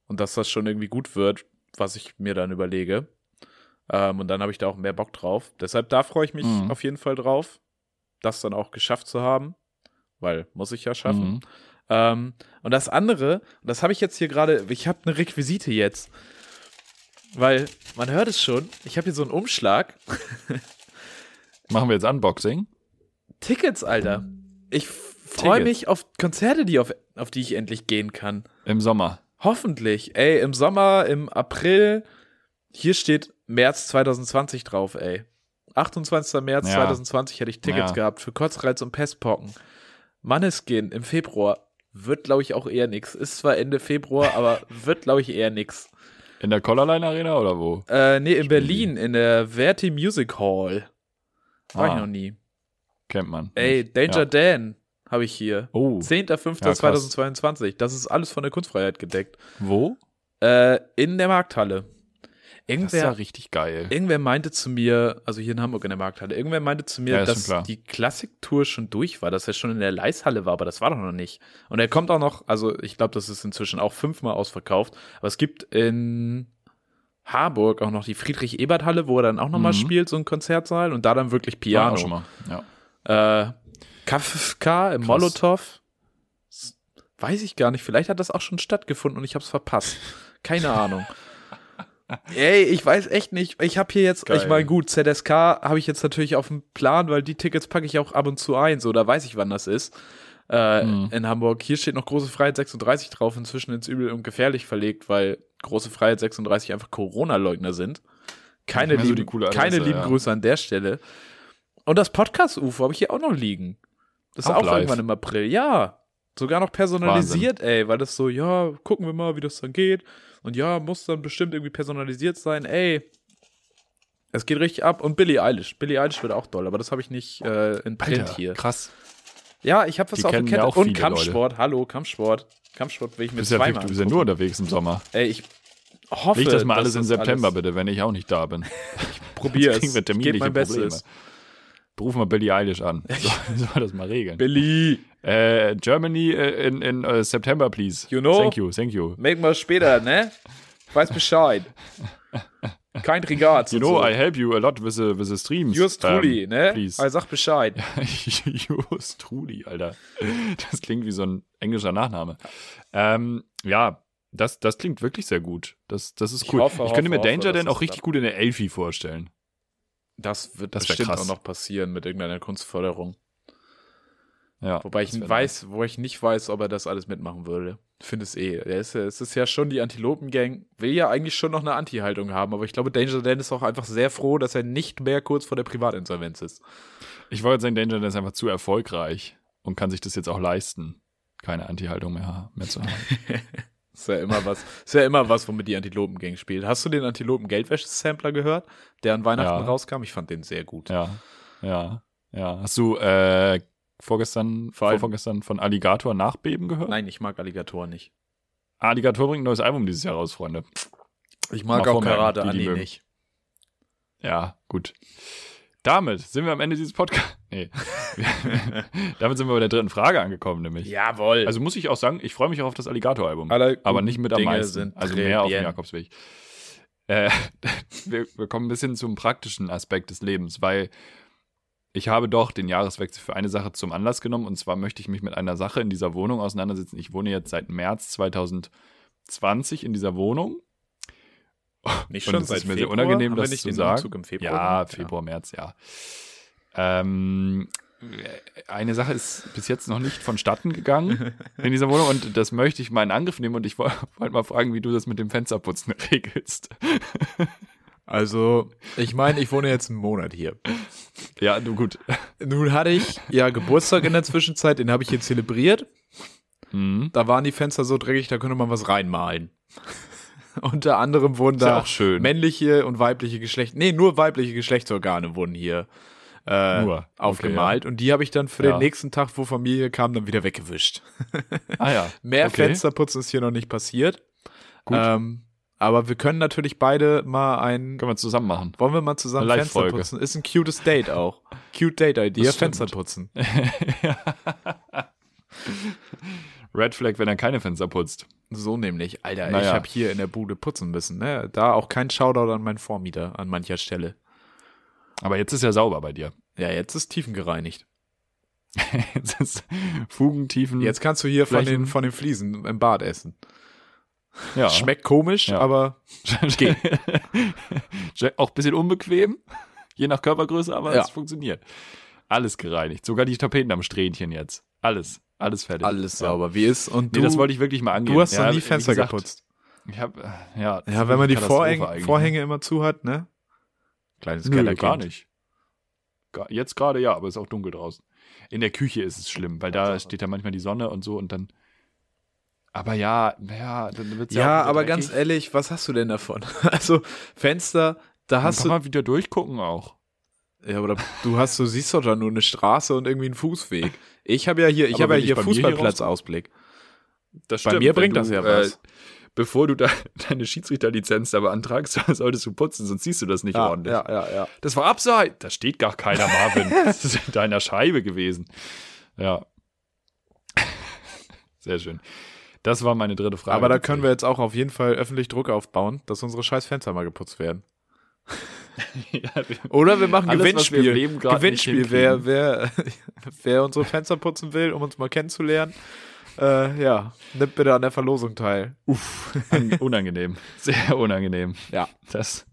Und dass das schon irgendwie gut wird, was ich mir dann überlege. Ähm, und dann habe ich da auch mehr Bock drauf. Deshalb da freue ich mich mhm. auf jeden Fall drauf, das dann auch geschafft zu haben weil muss ich ja schaffen. Mhm. Ähm, und das andere, das habe ich jetzt hier gerade, ich habe eine Requisite jetzt. Weil man hört es schon, ich habe hier so einen Umschlag. Machen wir jetzt Unboxing? Tickets, Alter. Ich freue mich auf Konzerte, die auf, auf die ich endlich gehen kann. Im Sommer. Hoffentlich. Ey, im Sommer, im April, hier steht März 2020 drauf, ey. 28. März ja. 2020 hätte ich Tickets ja. gehabt für Kotzreiz und Pestpocken. Manneskin im Februar wird, glaube ich, auch eher nix. Ist zwar Ende Februar, aber wird, glaube ich, eher nix. In der Collarline Arena oder wo? Äh, nee, in Berlin, in der Verti Music Hall. War ah. ich noch nie. Kennt man. Ey, Danger ja. Dan habe ich hier. Oh. 10.05.2022. Ja, das ist alles von der Kunstfreiheit gedeckt. Wo? Äh, in der Markthalle. Irgendwer, das ist ja richtig geil. Irgendwer meinte zu mir, also hier in Hamburg in der Markthalle, irgendwer meinte zu mir, ja, dass die Klassiktour schon durch war, dass er schon in der Leishalle war, aber das war doch noch nicht. Und er kommt auch noch, also ich glaube, das ist inzwischen auch fünfmal ausverkauft, aber es gibt in Harburg auch noch die Friedrich-Ebert-Halle, wo er dann auch nochmal mhm. spielt, so ein Konzertsaal und da dann wirklich Piano. Ja, schon mal. Ja. Äh, Kafka im Krass. Molotow. Weiß ich gar nicht, vielleicht hat das auch schon stattgefunden und ich habe es verpasst. Keine Ahnung. Ey, ich weiß echt nicht. Ich habe hier jetzt, Geil. ich meine, gut, ZSK habe ich jetzt natürlich auf dem Plan, weil die Tickets packe ich auch ab und zu ein, so, da weiß ich, wann das ist. Äh, mhm. In Hamburg. Hier steht noch Große Freiheit 36 drauf, inzwischen ins Übel und gefährlich verlegt, weil Große Freiheit 36 einfach Corona-Leugner sind. Keine, lieben, so keine lieben ja. Grüße an der Stelle. Und das Podcast-UFO habe ich hier auch noch liegen. Das ist auch, auch irgendwann im April. Ja. Sogar noch personalisiert, Wahnsinn. ey, weil das so, ja, gucken wir mal, wie das dann geht. Und ja, muss dann bestimmt irgendwie personalisiert sein. Ey, es geht richtig ab. Und Billie Eilish. Billie Eilish wird auch doll, aber das habe ich nicht äh, in Print Alter, hier. Krass. Ja, ich habe was Die auf der Kette. Und Kampfsport. Leute. Hallo, Kampfsport. Kampfsport will ich mit zweimal. Ja, du bist ja nur unterwegs im Sommer. Ey, ich hoffe. Leg das mal alles im September, alles bitte, wenn ich auch nicht da bin. ich probiere es. Wir terminliche mein Probleme. Bestes. Ruf mal Billie Eilish an. So, soll das mal regeln. Billie. Äh, Germany äh, in, in uh, September, please. You know? Thank you, thank you. Make mal später, ne? Ich weiß Bescheid. Kein Regat. You know, so. I help you a lot with the, with the streams. Yours truly, um, ne? Please. Also sag Bescheid. Yours truly, Alter. Das klingt wie so ein englischer Nachname. Ähm, ja, das, das klingt wirklich sehr gut. Das, das ist cool. Ich, hoffe, ich könnte mir hoffe, Danger denn auch richtig gut in der Elfi vorstellen. Das wird das bestimmt krass. auch noch passieren mit irgendeiner Kunstförderung. Ja, Wobei ich weiß, wo ich nicht weiß, ob er das alles mitmachen würde. Finde es eh. Er ist, es ist ja schon die Antilopen-Gang, will ja eigentlich schon noch eine Anti-Haltung haben, aber ich glaube, Danger Dan ist auch einfach sehr froh, dass er nicht mehr kurz vor der Privatinsolvenz ist. Ich wollte sagen, Danger Dan ist einfach zu erfolgreich und kann sich das jetzt auch leisten, keine Anti-Haltung mehr, mehr zu haben. Ist ja immer was, ist ja immer was, womit die Antilopen-Gang spielt. Hast du den Antilopen-Geldwäsche-Sampler gehört, der an Weihnachten ja. rauskam? Ich fand den sehr gut. Ja, ja, ja. Hast du äh, vorgestern, Vor vorgestern von Alligator Nachbeben gehört? Nein, ich mag Alligator nicht. Alligator bringt ein neues Album dieses Jahr raus, Freunde. Ich mag Mal auch Karate Annie nicht. Ja, gut. Damit sind wir am Ende dieses Podcasts. Nee. damit sind wir bei der dritten Frage angekommen, nämlich. Jawohl. Also muss ich auch sagen, ich freue mich auch auf das Alligator-Album. Aber nicht mit am Dinge meisten. also mehr auf den Jakobsweg. Äh, wir, wir kommen ein bisschen zum praktischen Aspekt des Lebens, weil ich habe doch den Jahreswechsel für eine Sache zum Anlass genommen und zwar möchte ich mich mit einer Sache in dieser Wohnung auseinandersetzen. Ich wohne jetzt seit März 2020 in dieser Wohnung. Nicht schon seit ist mir Februar? sehr unangenehm, das zu sagen. ja, Februar, ja. März, ja. Ähm, eine Sache ist bis jetzt noch nicht vonstatten gegangen in dieser Wohnung und das möchte ich mal in Angriff nehmen und ich wollte mal fragen, wie du das mit dem Fensterputzen regelst. Also, ich meine, ich wohne jetzt einen Monat hier. Ja, du gut. Nun hatte ich ja Geburtstag in der Zwischenzeit, den habe ich hier zelebriert. Mhm. Da waren die Fenster so dreckig, da könnte man was reinmalen. Unter anderem wurden da männliche und weibliche Geschlecht, nee, nur weibliche Geschlechtsorgane wurden hier äh, nur. aufgemalt. Okay, ja. Und die habe ich dann für ja. den nächsten Tag, wo Familie kam, dann wieder weggewischt. ah ja. Mehr okay. Fensterputzen ist hier noch nicht passiert. Gut. Ähm, aber wir können natürlich beide mal ein. Können wir zusammen machen. Wollen wir mal zusammen Fenster putzen? Ist ein cutes Date auch. Cute Date-Idee, Fenster putzen. Red Flag, wenn er keine Fenster putzt. So nämlich. Alter, naja. ich habe hier in der Bude putzen müssen. Ne? Da auch kein Shoutout an meinen Vormieter an mancher Stelle. Aber jetzt ist ja sauber bei dir. Ja, jetzt ist tiefengereinigt. jetzt ist Fugentiefen. Jetzt kannst du hier von den, von den Fliesen im Bad essen. Ja. Schmeckt komisch, ja. aber geht. Auch ein bisschen unbequem, je nach Körpergröße, aber ja. es funktioniert. Alles gereinigt. Sogar die Tapeten am Strähnchen jetzt. Alles. Alles fertig. Alles sauber, wie ist. Und du, nee, das wollte ich wirklich mal angehen. Du hast ja, noch nie Fenster gesagt, geputzt. Ich habe, ja. Ja, wenn man die Vorhänge, Vorhänge immer zu hat, ne? Kleines Nö, gar nicht. Jetzt gerade ja, aber es ist auch dunkel draußen. In der Küche ist es schlimm, weil da steht ja manchmal die Sonne und so und dann. Aber ja, ja, dann wird's ja. Ja, aber dreckig. ganz ehrlich, was hast du denn davon? Also Fenster, da hast du. mal wieder durchgucken auch. Ja, oder du hast, du siehst doch da nur eine Straße und irgendwie einen Fußweg. Ich habe ja hier, ich habe ja hier Fußballplatzausblick. Das stimmt, bei mir bringt das ja was. Äh, bevor du da deine Schiedsrichterlizenz da beantragst, solltest du putzen, sonst siehst du das nicht ja, ordentlich. Ja, ja, ja. Das war Abseits. Da steht gar keiner, Marvin. das ist in deiner Scheibe gewesen. Ja. Sehr schön. Das war meine dritte Frage. Aber da können wir jetzt auch auf jeden Fall öffentlich Druck aufbauen, dass unsere scheiß Fenster mal geputzt werden. ja, wir Oder wir machen alles, Gewinnspiel. Wir Gewinnspiel, wer, wer, wer unsere Fenster putzen will, um uns mal kennenzulernen. Äh, ja, nimmt bitte an der Verlosung teil. Uff, unangenehm. Sehr unangenehm. Ja. Das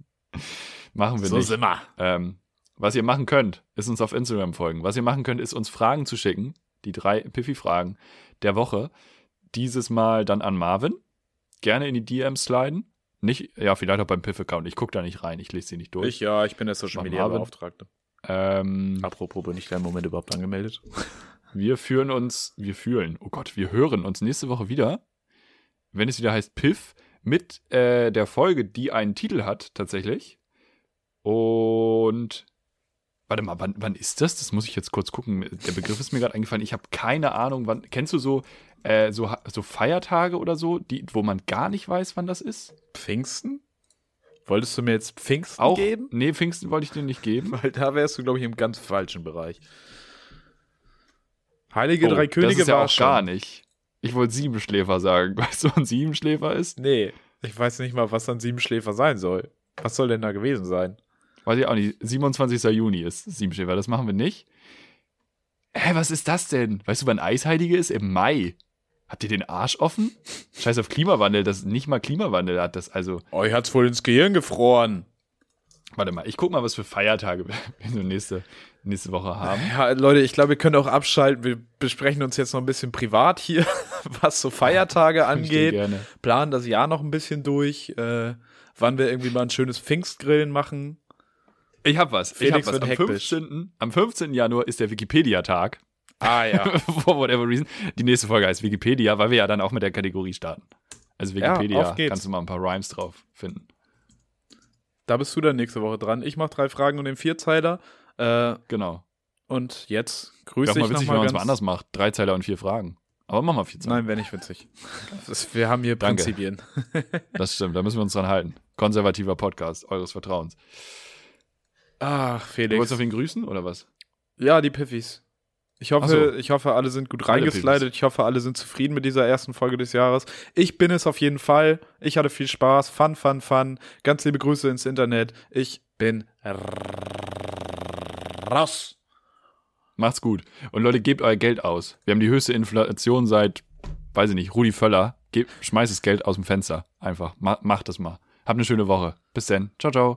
machen wir so nicht. So sind wir. Ähm, was ihr machen könnt, ist uns auf Instagram folgen. Was ihr machen könnt, ist uns Fragen zu schicken. Die drei Piffy-Fragen der Woche. Dieses Mal dann an Marvin. Gerne in die DMs sliden. Nicht, ja, vielleicht auch beim Piff-Account. Ich gucke da nicht rein, ich lese sie nicht durch. Ich, ja, ich bin der Social Media Beauftragte. Ähm, Apropos, bin ich da im Moment überhaupt angemeldet? Wir führen uns, wir fühlen, oh Gott, wir hören uns nächste Woche wieder, wenn es wieder heißt Piff, mit äh, der Folge, die einen Titel hat, tatsächlich. Und Warte mal, wann, wann ist das? Das muss ich jetzt kurz gucken. Der Begriff ist mir gerade eingefallen. Ich habe keine Ahnung, wann. Kennst du so, äh, so, so Feiertage oder so, die, wo man gar nicht weiß, wann das ist? Pfingsten? Wolltest du mir jetzt Pfingsten Auch, geben? Nee, Pfingsten wollte ich dir nicht geben. Weil da wärst du, glaube ich, im ganz falschen Bereich. Heilige oh, Drei Könige das ist ja war auch schon. gar nicht. Ich wollte Siebenschläfer sagen. Weißt du, was ein Siebenschläfer ist? Nee, ich weiß nicht mal, was ein Siebenschläfer sein soll. Was soll denn da gewesen sein? Weiß ich auch nicht. 27. Juni ist Siebenschläfer. Das machen wir nicht. Hä, was ist das denn? Weißt du, wann Eisheilige ist? Im Mai. Habt ihr den Arsch offen? Scheiß auf Klimawandel, das nicht mal Klimawandel hat das also. Euch hat's voll ins Gehirn gefroren. Warte mal, ich guck mal, was für Feiertage wir nächste, nächste Woche haben. Ja, Leute, ich glaube, wir können auch abschalten. Wir besprechen uns jetzt noch ein bisschen privat hier, was so Feiertage angeht. Gerne. Planen das Jahr noch ein bisschen durch. Äh, wann wir irgendwie mal ein schönes Pfingstgrillen machen. Ich hab was. Felix ich hab was. Am 15, am 15. Januar ist der Wikipedia-Tag. Ah ja. For whatever reason. Die nächste Folge heißt Wikipedia, weil wir ja dann auch mit der Kategorie starten. Also Wikipedia, ja, kannst du mal ein paar Rhymes drauf finden. Da bist du dann nächste Woche dran. Ich mache drei Fragen und den Vierzeiler. Äh, genau. Und jetzt grüße ich mal witzig, wenn man es mal anders macht. Drei Zeiler und vier Fragen. Aber mach mal vier Zeiler. Nein, wäre nicht witzig. Ist, wir haben hier Danke. Prinzipien. das stimmt, da müssen wir uns dran halten. Konservativer Podcast eures Vertrauens. Ach, Felix. Du wolltest auf ihn grüßen oder was? Ja, die Piffis. Ich hoffe, so. ich hoffe, alle sind gut reingeslidet. Ich hoffe, alle sind zufrieden mit dieser ersten Folge des Jahres. Ich bin es auf jeden Fall. Ich hatte viel Spaß. Fun, fun, fun. Ganz liebe Grüße ins Internet. Ich bin raus. Macht's gut. Und Leute, gebt euer Geld aus. Wir haben die höchste Inflation seit, weiß ich nicht, Rudi Völler. Gebt, schmeißt das Geld aus dem Fenster. Einfach. macht das mal. Habt eine schöne Woche. Bis dann. Ciao, ciao.